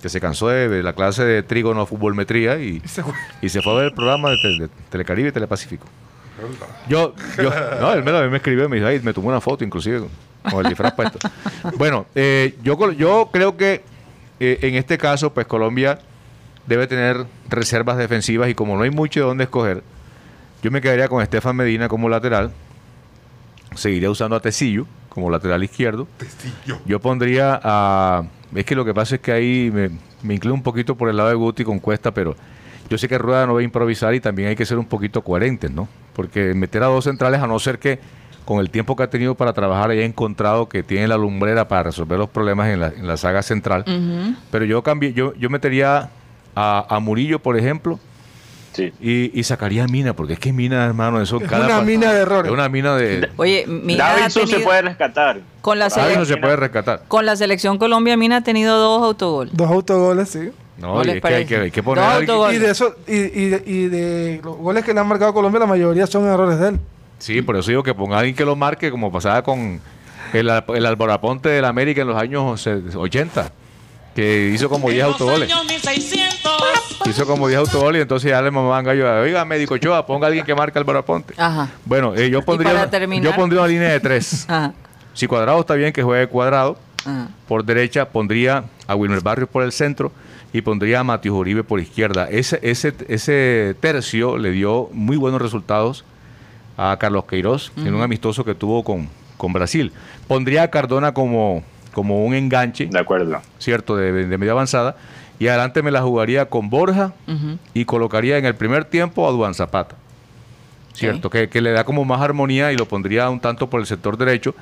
que se cansó de, de la clase de trígono futbolmetría y, se fue. y se fue a ver el programa de, Te- de Telecaribe y Telepacífico. Yo, yo, no, él me, lo- él me escribió me dijo, "Ay, me tomó una foto inclusive con, con el disfraz puesto. Bueno, eh, yo, creo que eh, en este caso, pues Colombia debe tener reservas defensivas y como no hay mucho de dónde escoger, yo me quedaría con Estefan Medina como lateral, seguiría usando a Tecillo como lateral izquierdo. Yo pondría a... Es que lo que pasa es que ahí me, me inclino un poquito por el lado de Guti con Cuesta, pero yo sé que Rueda no va a improvisar y también hay que ser un poquito coherentes, ¿no? Porque meter a dos centrales, a no ser que con el tiempo que ha tenido para trabajar haya encontrado que tiene la lumbrera para resolver los problemas en la, en la saga central. Pero yo cambié, yo, yo metería a, a Murillo, por ejemplo, Sí. y, y sacaría Mina, porque es que Mina, hermano, eso Es cada una mina de errores. Es una mina de... Oye, Mina se tenido- puede rescatar. con la, sele- eso se puede rescatar. con la selección Colombia, Mina ha tenido dos autogoles. Dos autogoles, sí. No, ¿No y es que hay que, hay que poner Dos. Y de eso, y, y, de- y de los goles que le han marcado a Colombia, la mayoría son errores de él. Sí, por eso digo que ponga a alguien que lo marque, como pasaba con el, el Alboraponte del América en los años eh, 80, que hizo como 10 autogoles. Hizo como 10 autogoles y entonces ya le mamaban gallo. Oiga, médico Choa, ponga a alguien que marque Alboraponte. Ajá. Bueno, eh, yo, pondría, yo pondría una línea de tres. Ajá. Si Cuadrado está bien, que juegue Cuadrado. Ajá. Por derecha pondría a Wilmer Barrios por el centro y pondría a Matius Uribe por izquierda. Ese, ese, ese tercio le dio muy buenos resultados a Carlos Queiroz en un amistoso que tuvo con, con Brasil. Pondría a Cardona como, como un enganche, De acuerdo. ¿cierto?, de, de media avanzada. Y adelante me la jugaría con Borja y colocaría en el primer tiempo a Duan Zapata. ¿Cierto? Que, que le da como más armonía y lo pondría un tanto por el sector derecho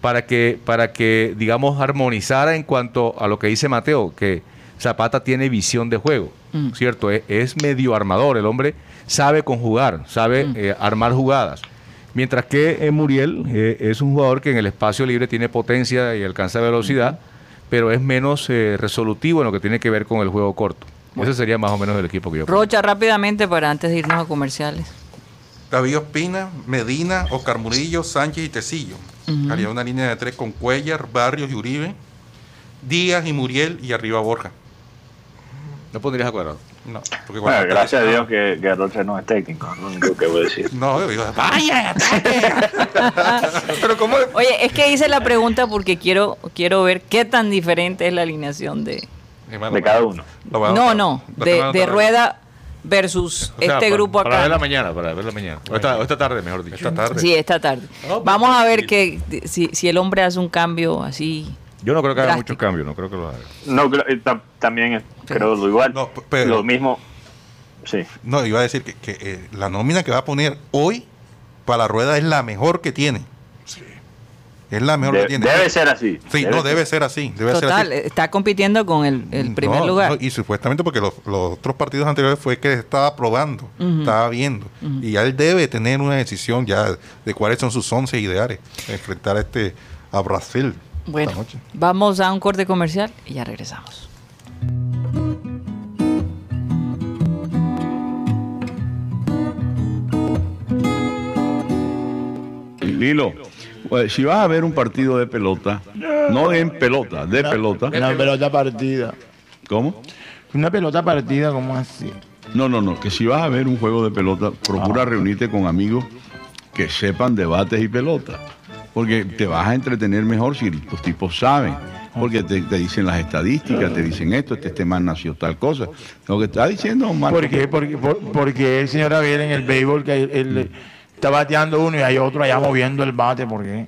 para que, para que, digamos, armonizara en cuanto a lo que dice Mateo, que Zapata tiene visión de juego, Mm. ¿cierto? Es, es medio armador, el hombre sabe conjugar, sabe eh, armar jugadas. Mientras que eh, Muriel eh, es un jugador que en el espacio libre tiene potencia y alcanza velocidad, pero es menos eh, resolutivo en lo que tiene que ver con el juego corto. Ese sería más o menos el equipo que yo Rocha, rápidamente para antes de irnos a comerciales. David Ospina, Medina, Oscar Murillo, Sánchez y Tecillo. Haría una línea de tres con Cuellar, Barrios y Uribe. Díaz y Muriel y arriba Borja. No pondrías a cuadrado. No, porque Bueno, cuando- gracias a Dios que, que no es técnico. Lo único que voy a decir. No, yo digo, vaya, ataque. Pero como Oye, es que hice la pregunta porque quiero, quiero ver qué tan diferente es la alineación de... De cada uno. No, no, de, de. Rueda versus O sea, este para- grupo Para ver la acá. mañana, para ver la mañana. O esta, o esta tarde, mejor dicho. Esta tarde. Sí, esta tarde. Pues, Vamos a ver que si, si el hombre hace un cambio así... Yo no creo que haga Drástico. muchos cambios, no creo que lo haga. No, creo- eh, ta- también es- creo lo igual. No, p- pero- Lo mismo. Sí. No, iba a decir que, que, eh, la nómina que va a poner hoy para la rueda es la mejor que tiene. Es la mejor De- que tiene. debe ser así. Sí, no, debe ser así. Debe Total, ser así. está compitiendo con el, el primer No, lugar. no, y supuestamente porque los, los otros partidos anteriores fue que estaba probando, estaba viendo. Y ya él debe tener una decisión ya de cuáles son sus 11 ideales para enfrentar a este a Brasil Bueno, esta noche. vamos a un corte comercial y ya regresamos. Lilo, pues, si vas a ver un partido de pelota, no en pelota, de pelota. Una pelota partida. ¿Cómo? Una pelota partida, ¿cómo así? No, no, no, que si vas a ver un juego de pelota, procura reunirte con amigos que sepan debates y pelota. Porque te vas a entretener mejor si los tipos saben. porque te, te dicen las estadísticas, te dicen esto, este, este man nació tal cosa. Lo que está diciendo Marco. ¿Por qué? Porque, por- porque el señor Javier en el béisbol que él, él está bateando uno y hay otro allá moviendo el bate, ¿por qué?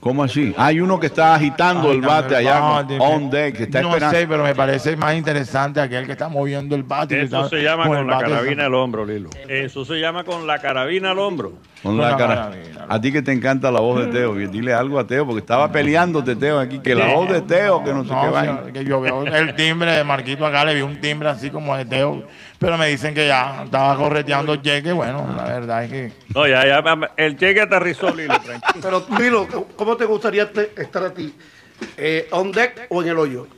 ¿Cómo así? Hay uno que está agitando el bate allá bate, on deck, que está no esperando. sé, pero me parece más interesante aquel que está moviendo el bate. Eso está se llama con con el la carabina al hombro, Lilo. Eso se llama con la carabina al hombro. Con Con la la cara. carabina. A ti que te encanta la voz de Teo, dile algo a Teo, porque estaba peleándote Teo aquí, que la voz de Teo, que no sé No, qué señor, va. que yo veo el timbre de Marquito acá, le vi un timbre así como de Teo, pero me dicen que ya estaba correteando el cheque. Bueno, la verdad es que No, ya, ya, el cheque aterrizó, Lilo, tranquilo. Pero, Milo, ¿cómo te gustaría te- estar a ti? Eh, ¿On deck o en el hoyo?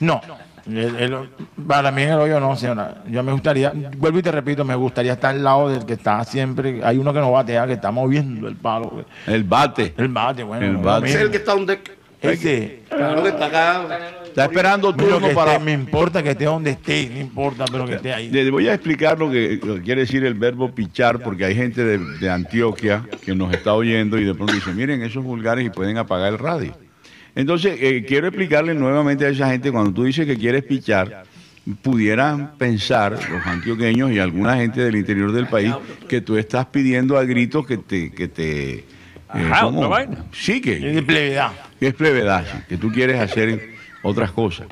no. El- el- para mí en el hoyo no, señora. Yo me gustaría, vuelvo y te repito, me gustaría estar al lado del que está siempre. Hay uno que no batea, que está moviendo el palo. El bate. El bate, bueno. El bate. Es el que está on deck. Ese. Claro que está acá. Está esperando turno que para. esté, me importa que esté donde esté, no importa, pero que esté ahí. Le voy a explicar lo que, lo que quiere decir el verbo pichar, porque hay gente de, de Antioquia que nos está oyendo y de pronto dice, miren, esos vulgares y pueden apagar el radio. Entonces, eh, quiero explicarle nuevamente a esa gente, cuando tú dices que quieres pichar, pudieran pensar los antioqueños y alguna gente del interior del país que tú estás pidiendo a gritos que te... Que te eh, Ajá, ¿cómo? otra vaina. Sí, que, Es de plevedad. que es plevedad, sí, que tú quieres hacer otras cosas.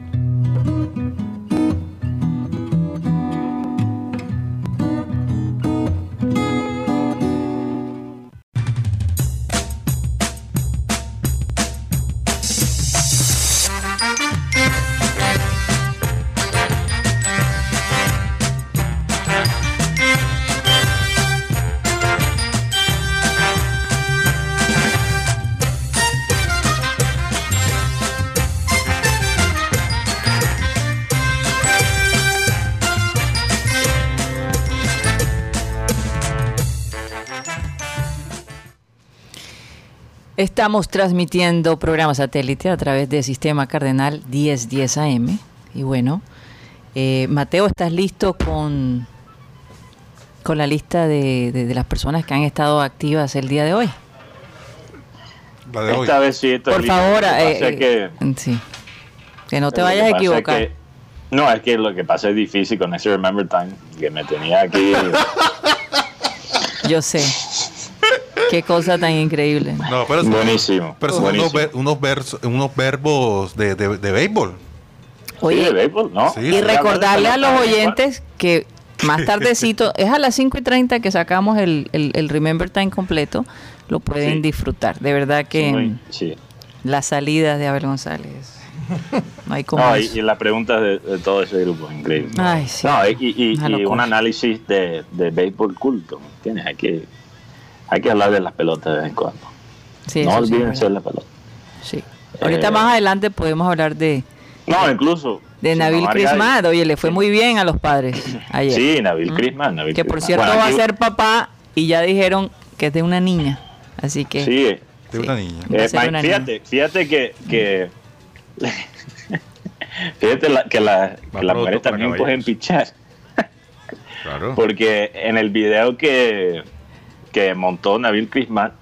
Estamos transmitiendo programa satélite a través del sistema Cardenal 1010 AM. Y bueno, eh, Mateo, ¿estás listo con, con la lista de, de- de las personas que han estado activas el día de hoy? La de hoy. Esta vez sí estoy Por listo. favor, Lo que eh, es que- sí. Que no te vayas a es equivocar. que- no, es que lo que pasa es difícil con ese Remember Time, que me tenía aquí. Yo sé. Qué cosa tan increíble. No, pero son- Buenísimo, Pero son unos, ver- unos, versos- unos verbos de, de, de béisbol. Sí, Oye, de béisbol, ¿no? Sí, y recordarle a los oyentes que más tardecito, es a las 5 y 30 que sacamos el, el, el Remember Time completo, lo pueden Sí. disfrutar. De verdad que Muy- sí. las salidas de Abel González, no hay como No, y, eso. y las preguntas de, de todo ese grupo, increíble. Ay, sí. No, y, y- un análisis de, de béisbol culto, ¿entiendes? Hay que, hay que hablar de las pelotas de vez en cuando. Sí, no eso sí, olvídense de la pelota. Sí. Ahorita Eh, más adelante podemos hablar de, No, incluso. de si Nabil Crismat. Oye, le fue muy bien a los padres ayer. Sí, Nabil Crismat. Nabil que por cierto Bueno, va a ser papá y ya dijeron que es de una niña. Así que Sí, eh, De una niña. Eh, Mike, una fíjate, fíjate que, que fíjate la- que, la- que las mujeres también pueden pichar. Claro. Porque en el video que, que montó Nabil Crismat,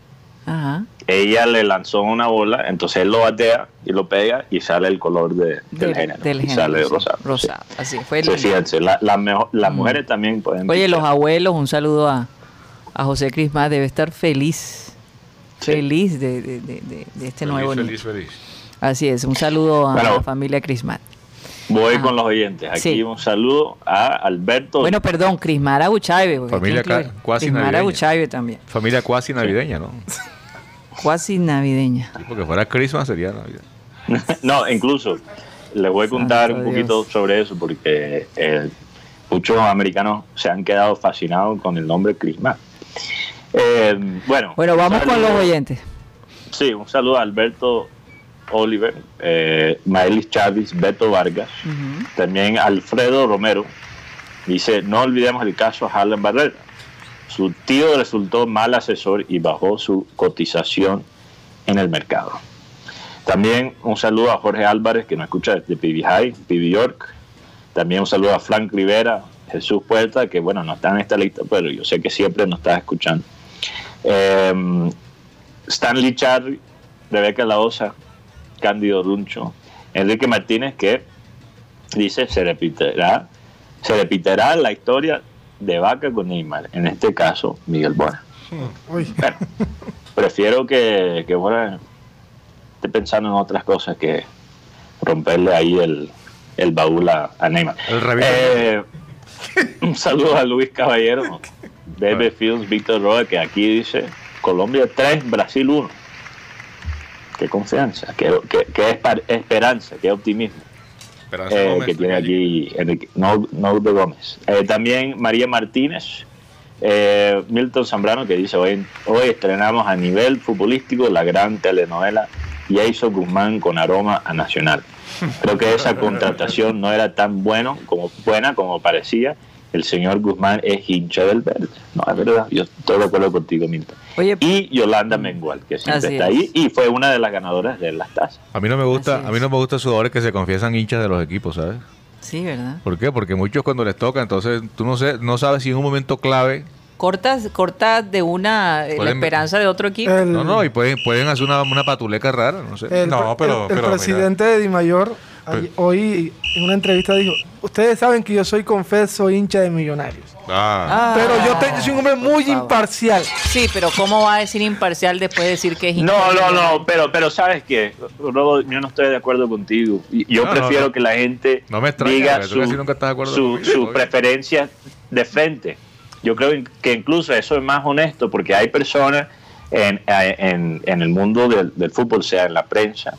Ajá. ella le lanzó una bola, entonces él lo batea y lo pega y sale el color de- del, Del- género. del y género, sale sí, rosado. rosado, así fue Sí, lindo. fíjense, la- la mejo- las Mm. mujeres también pueden Oye, pichar. los abuelos, un saludo a, a José Crismat, debe estar feliz, feliz de, de- de- este nuevo feliz, niño. feliz, feliz. Así es, un saludo a Bueno. la familia Crismat. Voy Ajá. con los oyentes. Aquí Sí. un saludo a Alberto. Bueno, perdón, Crismar Aguchaibe. porque Familia cuasi navideña. Aguchaibe también. Familia cuasi navideña, ¿no? Cuasi navideña. Sí, porque fuera Christmas sería Navidad. no, incluso les voy a contar Santo un poquito Dios. sobre eso porque eh, muchos americanos se han quedado fascinados con el nombre Crismat. Eh, bueno, Bueno, vamos con los oyentes. Sí, un saludo a Alberto Oliver, eh, Maelis Chávez, Beto Vargas, también Alfredo Romero. Dice, no olvidemos el caso Harlan Barrera. Su tío resultó mal asesor y bajó su cotización en el mercado. También un saludo a Jorge Álvarez, que nos escucha desde PB High, PB York. También un saludo a Frank Rivera, Jesús Puerta, que bueno, no está en esta lista, pero yo sé que siempre nos está escuchando. Eh, Stanley Charry, Rebeca La Osa, Cándido Runcho, Enrique Martínez, que dice se repetirá, se repetirá la historia de Vaca con Neymar, en este caso Miguel Bona. Uy. Bueno, prefiero que, que Bona esté pensando en otras cosas que romperle ahí el, el baúl a, a Neymar. El. Eh, un saludo a Luis Caballero, Bebe Fields, Víctor Roa, que aquí dice Colombia 3, Brasil 1. Qué confianza, qué, qué- qué esperanza, qué optimismo Esperanza eh, Gómez, que tiene allí. aquí Enrique, no, no de Gómez. Eh, también María Martínez, eh, Milton Zambrano, que dice hoy, hoy estrenamos a nivel futbolístico la gran telenovela Jason Guzmán con aroma a Nacional. Creo que esa contratación no era tan bueno como buena como parecía. El señor Guzmán es hincha del verde. No, es verdad. Yo estoy de acuerdo contigo, Milton. Oye, Y Yolanda Mengual, que siempre está es. ahí y fue una de las ganadoras de las tazas. A mí no me gusta, Así a mí no me gustan jugadores que se confiesan hinchas de los equipos, ¿sabes? sí, ¿verdad? ¿Por qué? Porque muchos cuando les toca, entonces tú no sé, no sabes si en un momento clave, Cortas, cortas de una eh, la esperanza de otro equipo. El, no, no, y pueden, pueden hacer una, una patuleca rara, no sé. el- No, pero- el- el pero presidente de Di Mayor ay- hoy en una entrevista dijo, ustedes saben que yo soy confeso hincha de millonarios. Ah, Ah, Pero yo, te- yo soy un hombre muy imparcial. Sí, pero ¿cómo va a decir imparcial después de decir que es hincha No, no, no, pero, pero sabes que, Robo, yo no estoy de acuerdo contigo. Y Yo No, prefiero no. que la gente No me extraña, diga su, nunca estás de acuerdo su, conmigo, su obvio. preferencia de frente. Yo creo que incluso eso es más honesto porque hay personas en, en, en el mundo del, del fútbol, sea en la prensa,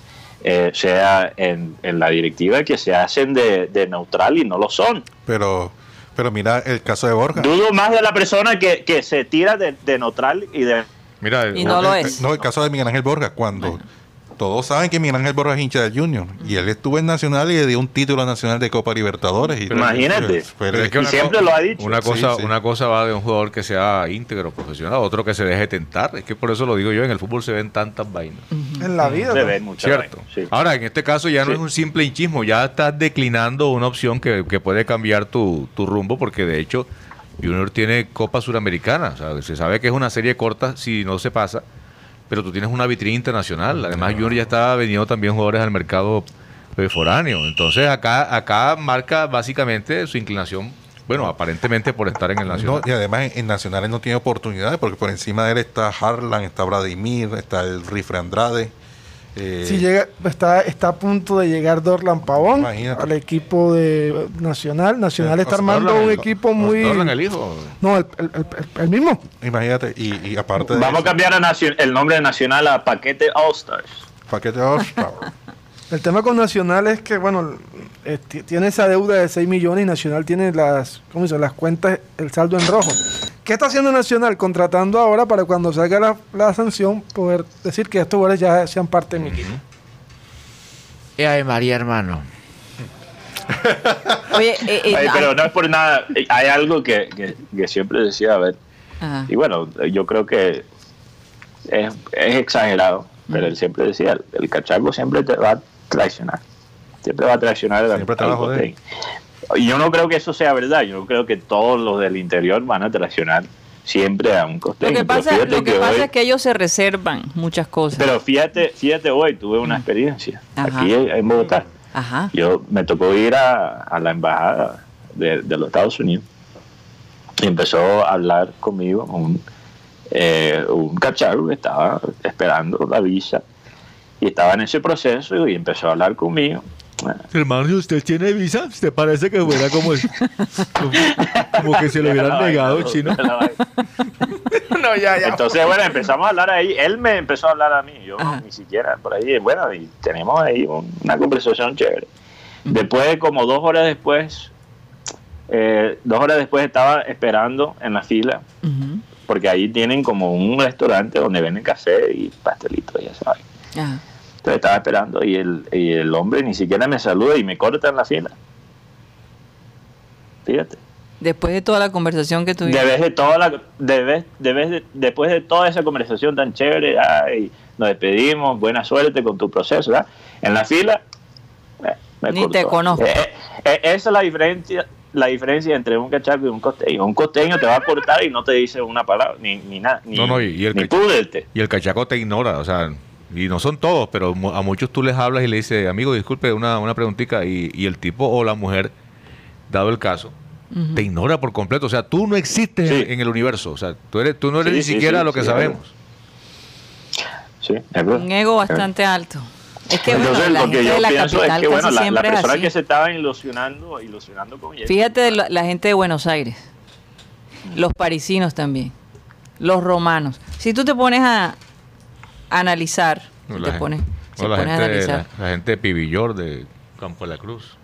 eh, sea en, en la directiva, que se hacen de, de neutral y no lo son. Pero, pero mira el caso de Borja. Dudo más de la persona que, que se tira de, de neutral y de mira, Y no lo Eh, es. No, el caso de Miguel Ángel Borja, cuando todos saben que Miguel Ángel Borja es hincha del Junior. Y él estuvo en Nacional y le dio un título nacional de Copa Libertadores. Y, Imagínate. Pero Pero es que y una siempre lo ha dicho. Una cosa, Sí, sí. una cosa va de un jugador que sea íntegro, profesional, otro que se deje tentar. Es que por eso lo digo yo, en el fútbol se ven tantas vainas. En la vida. Se ¿no? ven muchas ¿Cierto? vainas, sí. Ahora, en este caso ya no Sí. es un simple hinchismo, ya estás declinando una opción que, que puede cambiar tu, tu rumbo, porque de hecho Junior tiene Copa Suramericana, o sea, se sabe que es una serie corta si no se pasa, pero tú tienes una vitrina internacional. Además, Junior ya está vendiendo también jugadores al mercado eh, foráneo. Entonces, acá, acá marca básicamente su inclinación, bueno, aparentemente por estar en el Nacional. No, y además en, en Nacionales no tiene oportunidades porque por encima de él está Harlan, está Vladimir, está el Rifre Andrade. Eh, Si llega, está, está a punto de llegar Dorlan Pavón Imagínate. al equipo de Nacional. Nacional Eh, está armando Dorlan, un equipo muy... Dorlan, el hijo. No, el, el- el- el mismo. Imagínate, y, y aparte de Vamos a cambiar a el nombre de Nacional a Paquete All Stars. paquete horsepower. El tema con Nacional es que, bueno, eh, ti- tiene esa deuda de 6 millones y Nacional tiene las, ¿cómo dice? las cuentas, el saldo en rojo. ¿Qué está haciendo Nacional? Contratando ahora para cuando salga la, la sanción poder decir que estos jugadores ya sean parte de mi equipo. Ay, María, hermano. Oye, eh, eh, Ay, ah, pero no es por nada. Hay algo que, que- que siempre decía, a ver, ajá. y bueno, yo creo que es, es exagerado, pero él siempre decía, el, el cachaco siempre te va a traicionar. Siempre va a traicionar al- a al. Y yo no creo que eso sea verdad, yo no creo que todos los del interior van a traicionar siempre a un costeño. Lo que pasa, lo que que pasa hoy- es que ellos se reservan muchas cosas. Pero fíjate, fíjate hoy, tuve una experiencia Ajá. aquí en Bogotá. Ajá. Yo me tocó ir a, a la embajada de, de los Estados Unidos y empezó a hablar conmigo un, eh, un cacharro que estaba esperando la visa y estaba en ese proceso y empezó a hablar conmigo. Hermano, si usted tiene visa, ¿usted parece que fuera como, como que se lo hubieran negado, chino? no, ya, ya. Entonces, bueno, empezamos a hablar ahí. Él me empezó a hablar a mí, yo ni siquiera por ahí. Bueno, y tenemos ahí un- una conversación chévere. Después, de como dos horas después, eh, dos horas después estaba esperando en la fila, porque ahí tienen como un restaurante donde venden café y pastelitos, ya sabes. Ajá. Entonces estaba esperando y el, y el hombre ni siquiera me saluda y me corta en la fila. Fíjate. Después de toda la conversación que tuvimos. Debes de toda la, debes, debes de- después de toda esa conversación tan chévere, ay, nos despedimos, buena suerte con tu proceso, ¿verdad? En la fila, eh, me Ni cortó. te conozco. Eh, eh, esa es la diferencia, la diferencia entre un cachaco y un costeño. Un costeño te va a cortar y no te dice una palabra, ni, ni nada, ni, No, no, y- y el ni cachaco-. Y el cachaco te ignora, o sea, Y no son todos, pero a muchos tú les hablas y le dices, amigo, disculpe, una, una preguntita. Y, y el tipo o la mujer, dado el caso, te ignora por completo. O sea, tú no existes Sí. en, en el universo. O sea, tú, eres, tú no eres Sí, ni sí, siquiera sí, lo que sí, sabemos. Sí, es verdad. Un ego bastante alto. Es que bueno, Entonces, la lo que gente yo de la pienso es capital que, bueno, casi la, la siempre es persona así. que se estaba ilusionando, ilusionando con ella. Fíjate la, la gente de Buenos Aires, los parisinos también, los romanos. Si tú te pones a analizar, la te pones, se la, pone a gente, analizar, la, la gente de Pibillor, de Campo de la Cruz.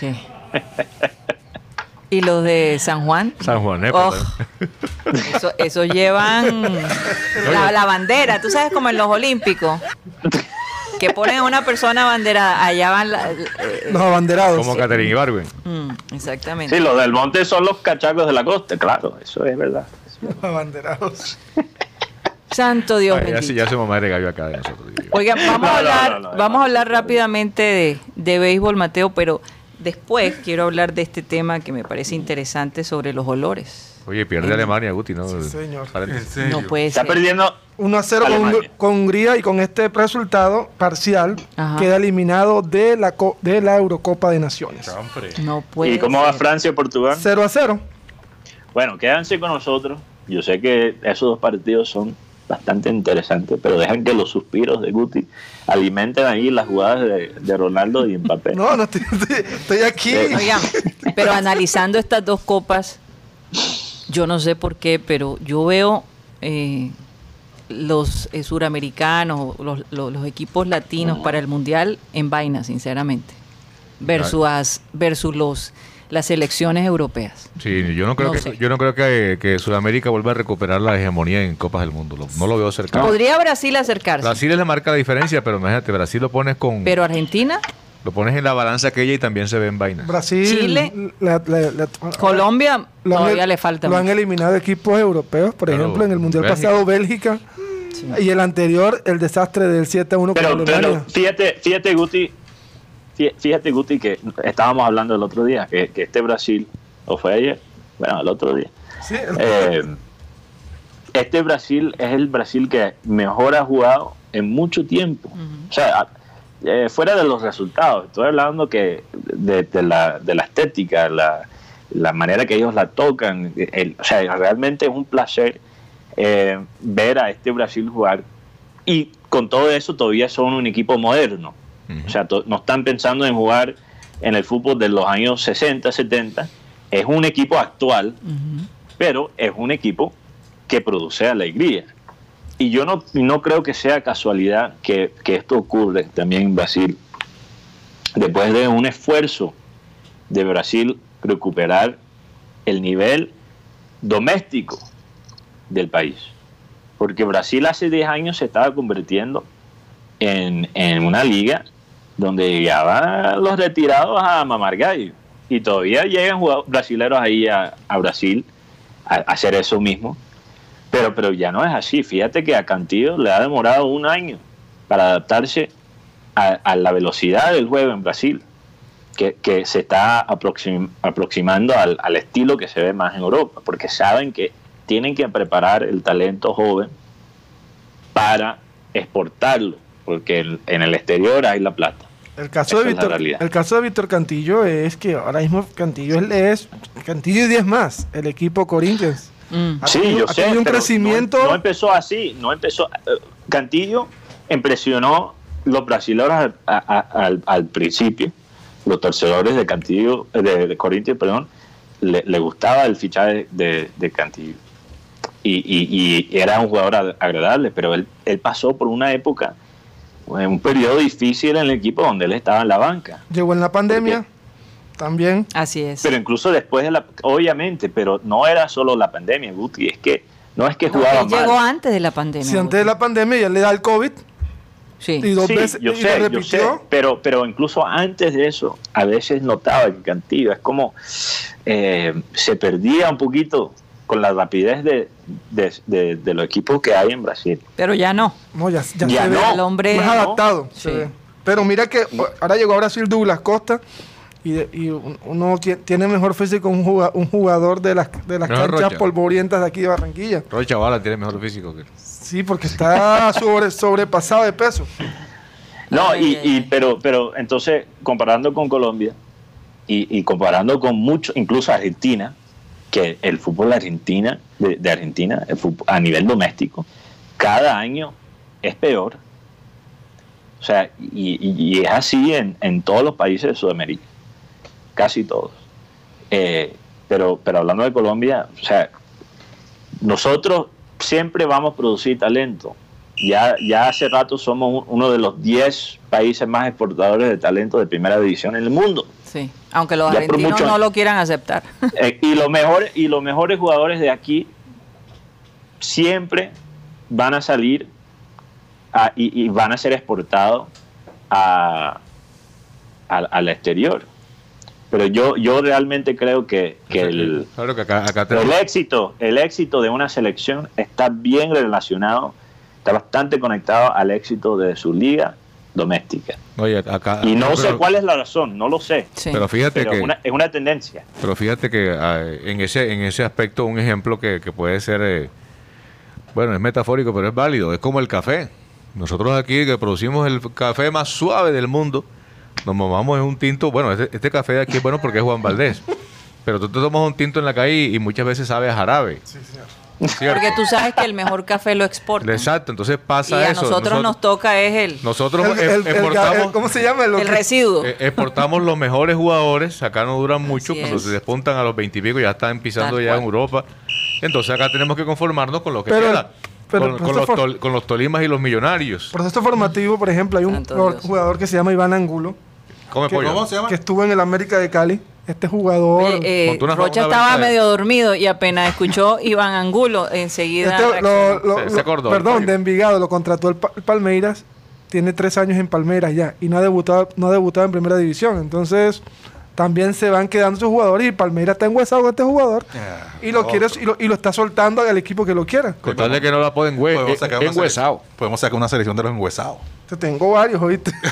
¿qué? Y los de San Juan, San Juan, ¿eh? Oh, eso, eso llevan la, la bandera, tú sabes como en los Olímpicos, que ponen a una persona bandera, allá van la- eh, Los abanderados. Como Catherine Ibargüen. mm, exactamente. Sí, los del monte son los cachacos de la costa, claro, eso es verdad. Los abanderados. Santo Dios Ay, se- ya se mamá de gallo acá de nosotros. Oigan, vamos No, a hablar, no, no, vamos a hablar rápidamente de, de béisbol, Mateo, pero después quiero hablar de este tema que me parece interesante sobre los olores. Oye, pierde Alemania, Guti, ¿no? señor. Paréntesis. No puede Está ser. perdiendo 1 a 0 con, Alemania. con Hungría y con este resultado parcial Ajá. queda eliminado de la, co- de la Eurocopa de Naciones. No puede ¿Y cómo va. Francia y Portugal? 0 a 0. Bueno, quédense con nosotros. Yo sé que esos dos partidos son bastante interesantes, pero dejan que los suspiros de Guti alimenten ahí las jugadas de, de Ronaldo y Mbappé. No, no estoy, estoy- estoy aquí. Eh, Oigan, pero analizando estas dos copas, yo no sé por qué, pero yo veo eh, los eh, suramericanos, los, los- los equipos latinos para el mundial en vaina, sinceramente, versus, versus los, las selecciones europeas. Sí, yo no creo No que sé. yo no creo que, que Sudamérica vuelva a recuperar la hegemonía en Copas del Mundo. Lo- no lo veo cercano. Podría Brasil acercarse, Brasil es la marca la diferencia, pero imagínate, Brasil lo pones con pero Argentina, lo pones en la balanza aquella y también se ve en vaina. Brasil. Chile. la- la- la- Colombia han- todavía le falta Lo han eliminado equipos europeos, por Claro, ejemplo, en el Mundial Bélgica. pasado Bélgica. Y el anterior, el desastre del 7 a 1 con Pero, Alemania. pero fíjate, fíjate Guti, fíjate Guti que estábamos hablando el otro día, que, que este Brasil, o fue ayer, bueno, el otro día, Sí, eh, este Brasil es el Brasil que mejor ha jugado en mucho tiempo. O sea, eh, fuera de los resultados, estoy hablando que de, de la, de la estética, la, la manera que ellos la tocan, el- o sea, realmente es un placer eh, ver a este Brasil jugar y con todo eso todavía son un equipo moderno. O sea, no están pensando en jugar en el fútbol de los años 60, 70. Es un equipo actual, pero es un equipo que produce alegría. Y yo no, no creo que sea casualidad que, que esto ocurre también en Brasil. Después de un esfuerzo de Brasil recuperar el nivel doméstico del país. Porque Brasil hace 10 años se estaba convirtiendo en, en una liga donde llegaban los retirados a mamar gallo. Y todavía llegan jugadores brasileños ahí a, Brasil a, hacer eso mismo. Pero, pero ya no es así. Fíjate que a Cantillo le ha demorado un año para adaptarse a, la velocidad del juego en Brasil, que, que se está aproxim- aproximando al, al estilo que se ve más en Europa, porque saben que tienen que preparar el talento joven para exportarlo, porque en el exterior hay la plata. El caso, de Esa Víctor, el caso de Víctor Cantillo es que ahora mismo Cantillo es, es Cantillo y 10 más, el equipo Corinthians. Mm. Ha Sí, tenido- yo ha sé, tenido un crecimiento. No, no empezó así, no empezó. eh, Cantillo impresionó los brasileños al, principio. Los torcedores de Cantillo, eh, de, de Corinthians, perdón, le, le gustaba el fichaje de, de Cantillo. Y, y- y era un jugador ag- agradable, pero él, él pasó por una época, un periodo difícil en el equipo donde él estaba en la banca. Llegó en la pandemia también. Así es. Pero incluso después de la, obviamente, pero no era solo la pandemia, Guti, es que no es que No, jugaba mal. llegó antes de la pandemia. Si antes de la pandemia ya le da el COVID Sí. y dos Sí, veces yo y sé, lo yo sé, pero, pero incluso antes de eso, a veces notaba que Cantillo es como eh, se perdía un poquito con la rapidez de, de, de- de los equipos que hay en Brasil. Pero ya no. No, ya, ya Ya se ve no. El hombre. más no. adaptado. se Sí. ve. Pero mira que ahora llegó a Brasil Douglas Costa Y, de- y un- uno tie- tiene mejor físico un juga- un jugador de las, de las canchas Rocha. polvorientas de aquí de Barranquilla. Roy Chavala tiene mejor físico que él. Sí, porque está sobre, sobrepasado de peso. No, y, y- pero, pero entonces, comparando con Colombia y, y comparando con mucho, incluso Argentina, que el fútbol de Argentina, de, de Argentina, a nivel doméstico, cada año es peor. O sea, y, es así en, en todos los países de Sudamérica, casi todos. Eh, pero, pero hablando de Colombia, o sea, nosotros siempre vamos a producir talento. Ya, ya hace rato somos un- uno de los 10 países más exportadores de talento de primera división en el mundo. Sí, aunque los argentinos no lo quieran aceptar. Eh, y, los mejores, y los mejores jugadores de aquí siempre van a salir a- y, y van a ser exportados a, al- al exterior. Pero yo, yo realmente creo que, que el, Claro que acá, acá el éxito, el éxito de una selección está bien relacionado, está bastante conectado al éxito de su liga doméstica. Oye, acá. Y no sé cuál es la razón, no lo sé. Sí. Pero fíjate Pero que. es una, es una tendencia. Pero fíjate que ah, en ese en ese aspecto un ejemplo que, que puede ser, eh, bueno, es metafórico, pero es válido. Es como el café. Nosotros aquí que producimos el café más suave del mundo, nos mamamos en un tinto. Bueno, este, este café de aquí es bueno porque es Juan Valdés. Pero tú te tomas un tinto en la calle y muchas veces sabe a jarabe. ¿Cierto? Porque tú sabes que el mejor café lo exportan. Exacto, entonces Y pasa a eso. nosotros nos toca es el, nosotros El- el- el- exportamos, el- ¿Cómo se llama? El que- residuo. eh, exportamos los mejores jugadores, acá no duran mucho, Así cuando es. se despuntan a los veintipico ya están pisando Tal ya en. Europa. Entonces acá tenemos que conformarnos con lo que Pero- queda. pero con, el con los proceso- tol- con los Tolimas y los Millonarios. Proceso formativo, por ejemplo, hay un Santo jugador, Dios. que se llama Iván Angulo, Come ¿Qué- pollo. ¿Cómo se llama? que estuvo en el América de Cali. Este jugador... Oye, eh, Rocha estaba medio dormido y apenas escuchó Iván Angulo, enseguida. Este, lo- reaccionó. lo- Se- acordó perdón, de Envigado, lo contrató el, Pa- el Palmeiras. Tiene tres años en Palmeiras ya y no ha debutado, no ha debutado en primera división. Entonces, también se van quedando sus jugadores y Palmeiras está enguesado con este jugador Ah, y lo no, quiere y lo, y lo está soltando al equipo que lo quiera. Con tal de que no la pueden hue- Podemos eh, sacar selección- Podemos sacar una selección de los enguesados. Te tengo varios, ¿oíste?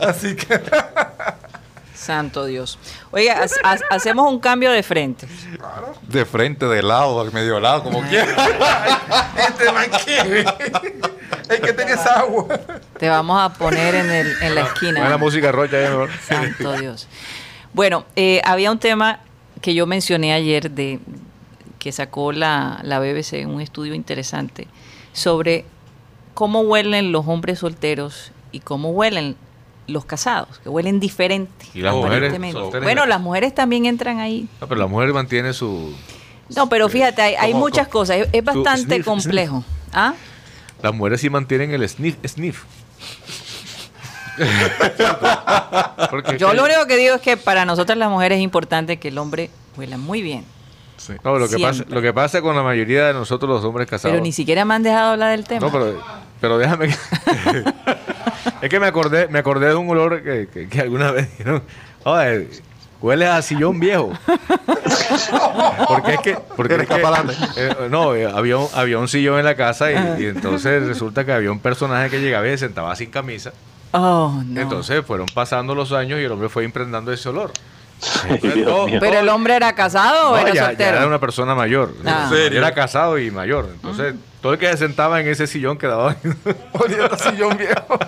Así que Santo Dios. Oiga, ha- ha- hacemos un cambio de frente. De frente, de lado, de medio lado, como quiera. este es que tenés agua. Te vamos a poner en, el, en la esquina. Buena música rocha mejor. Santo Dios. Bueno, eh, había un tema que yo mencioné ayer de que sacó la, la BBC, un estudio interesante, sobre cómo huelen los hombres solteros y cómo huelen los casados, que huelen diferente. Y las mujeres. Bueno, las mujeres también entran ahí. No, pero la mujer mantiene su. No, pero fíjate, hay, hay ¿Cómo- muchas cosas. Es, bastante sniff, complejo. ¿Ah? Las mujeres sí mantienen el sniff. sniff. Yo lo único que digo es que para nosotras las mujeres es importante que el hombre huela muy bien. No, lo que, pasa, lo que pasa con la mayoría de nosotros los hombres casados. Pero ni siquiera me han dejado hablar del tema. No, pero, pero déjame. que- es que me acordé, me acordé de un olor que, que- que alguna vez dijeron. Oye, huele a sillón viejo. porque es que. Porque Eres es que- eh, no, eh, había, un, había un sillón en la casa y, y entonces resulta que había un personaje que llegaba y se sentaba sin camisa. Oh, no. Entonces fueron pasando los años y el hombre fue impregnando ese olor. ¿Pero el hombre era casado o No, era ya, ya soltero? era una persona mayor. Ah. ¿En serio? Era casado y mayor. Entonces, todo el que se sentaba en ese sillón quedaba. Oliendo a sillón viejo.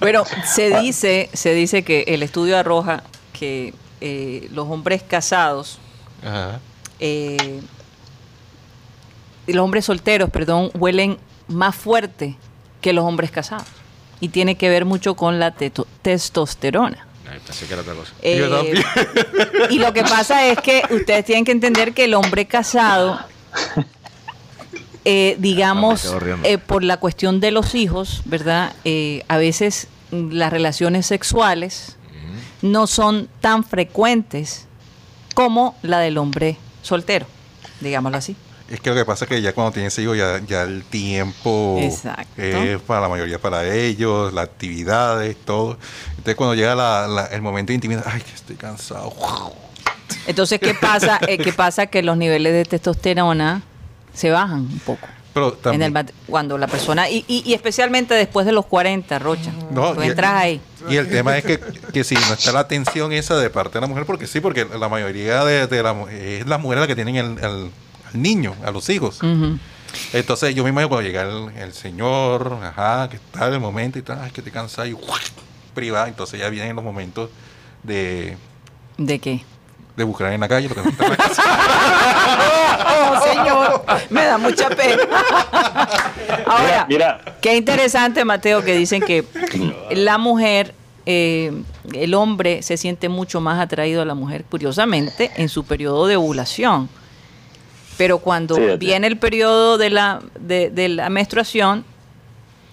Bueno, se dice, se dice que el estudio arroja que eh, los hombres casados, Ajá. eh, y los hombres solteros, perdón, huelen más fuerte que los hombres casados. Y tiene que ver mucho con la teto- testosterona. Ay, pensé que era otra cosa. Eh, y lo que pasa es que ustedes tienen que entender que el hombre casado, eh, Ah, digamos, eh, por la cuestión de los hijos, ¿verdad? Eh, a veces las relaciones sexuales no son tan frecuentes como la del hombre soltero, digámoslo así. Es que lo que pasa es que ya cuando tienes hijos, ya, ya el tiempo Exacto. es para la mayoría para ellos, las actividades, todo. Entonces cuando llega la- la- el momento de intimidad, ay, que estoy cansado. Entonces, ¿qué pasa? Eh, ¿Qué pasa? Que los niveles de testosterona se bajan un poco. Pero En también, el mat- cuando la persona, y, y- y especialmente después de los 40, Rocha. No, tú y- entras ahí. Y el tema es que, que si no está la atención esa de parte de la mujer, porque sí, porque la mayoría de, de la es la mujer la que tienen el, el- al niño, a los hijos. Entonces yo me imagino cuando llega el, el señor, ajá, que está en el momento y tal, ay, que te cansado y privada, entonces ya vienen los momentos de, ¿De qué? de buscar en la calle, porque no está en la casa. Me da mucha pena. Ahora, Mira, qué interesante, Mateo, que dicen que la mujer, eh, el hombre se siente mucho más atraído a la mujer, curiosamente, en su periodo de ovulación. Pero cuando Sí, viene el periodo de la, de, de la menstruación,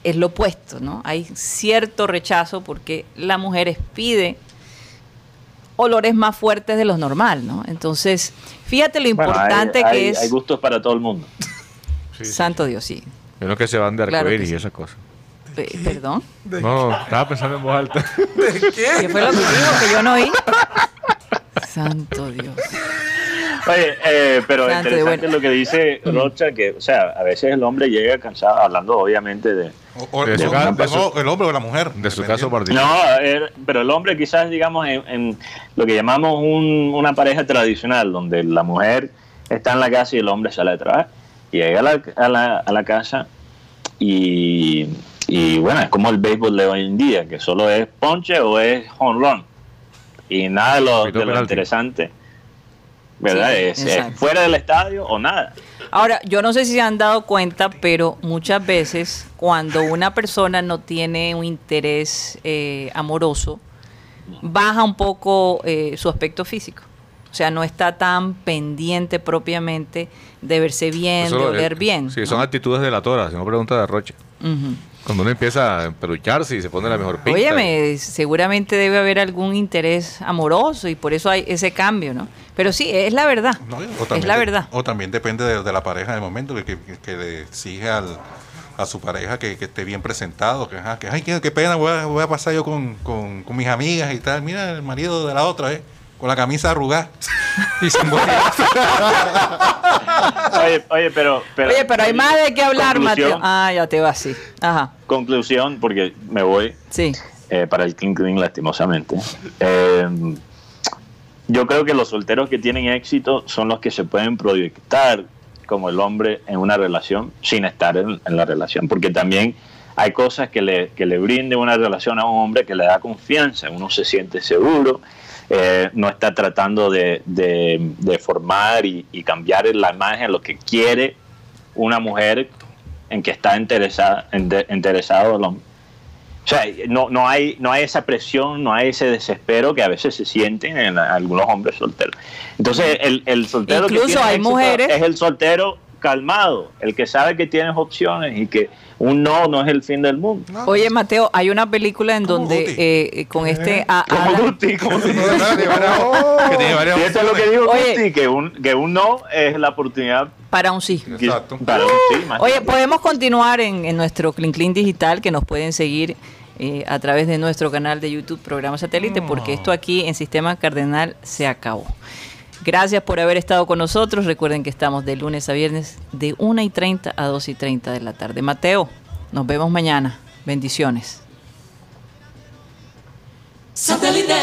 es lo opuesto, ¿no? Hay cierto rechazo porque la mujer pide olores más fuertes de lo normal, ¿no? Entonces, fíjate lo bueno, hay- importante hay, que es... hay gustos para todo el mundo. Santo Dios, sí. Unos que se van de Claro arcoíris y sí. esas cosas. Pe- Perdón. No, estaba pensando en voz alta. ¿Qué fue lo que dijo que yo no oí? Santo Dios. Oye, eh, pero Santo, interesante bueno. lo que dice Rocha, que, o sea, a veces el hombre llega cansado, hablando obviamente de... O, o- De su o- ca- o- de su- o el hombre o la mujer. De su caso particular. No, er- pero el hombre quizás, digamos, en, en lo que llamamos un- una pareja tradicional, donde la mujer está en la casa y el hombre sale a trabajar, y llega a la, a la, a la casa y, y, bueno, es como el béisbol de hoy en día, que solo es ponche o es home run, y nada de lo, de lo interesante, ¿verdad? Sí, es, fuera del estadio o nada. Ahora, yo no sé si se han dado cuenta, pero muchas veces cuando una persona no tiene un interés eh, amoroso, baja un poco eh, su aspecto físico. O sea, no está tan pendiente propiamente de verse bien, Eso de oler eh, bien. Sí, ¿no? son actitudes delatoras, si no pregunta de Rocha. Ujú. Cuando uno empieza a pelucharse y se pone la mejor pinta. Óyeme, seguramente debe haber algún interés amoroso y por eso hay ese cambio, ¿no? Pero sí, es la verdad. No, o es también la de- verdad. O también depende de, de la pareja en el momento que, que, que le exige al, a su pareja que, que esté bien presentado, que, ajá, que ay, qué, qué pena, voy a, voy a pasar yo con, con, con mis amigas y tal. Mira, el marido de la otra, ¿eh? Con la camisa arrugada. y sin. Oye, oye, pero, pero... Oye, pero hay más de qué hablar, Mateo. Ah, ya te vas, sí. Ajá, Conclusión, porque me voy. sí. eh, para el King Clean lastimosamente. Eh, yo creo que los solteros que tienen éxito son los que se pueden proyectar como el hombre en una relación sin estar en, en la relación, porque también hay cosas que le, que le brinde una relación a un hombre que le da confianza, uno se siente seguro, eh, no está tratando de, de- de formar y, y cambiar la imagen, lo que quiere una mujer en que está interesada, ente- interesado el hombre. O sea, no, no, hay, no hay esa presión, no hay ese desespero que a veces se sienten en algunos hombres solteros. Entonces, el, el soltero que Incluso tiene hay mujeres- es el soltero calmado, el que sabe que tienes opciones y que un no no es el fin del mundo. Oye, Mateo, hay una película en donde eh, eh, con este... a- Como Guti, como Guti. eso es lo que digo Oye. Guti, que un, que un no es la oportunidad para un sí. Exacto. para un sí. más Oye, podemos continuar en, en nuestro Clean Clean Digital, que nos pueden seguir eh, a través de nuestro canal de YouTube, Programa Satélite, porque esto aquí en Sistema Cardenal se acabó. Gracias por haber estado con nosotros. Recuerden que estamos de lunes a viernes de 1 y 30 a 2 y 30 de la tarde. Mateo, nos vemos mañana. Bendiciones. Satellite.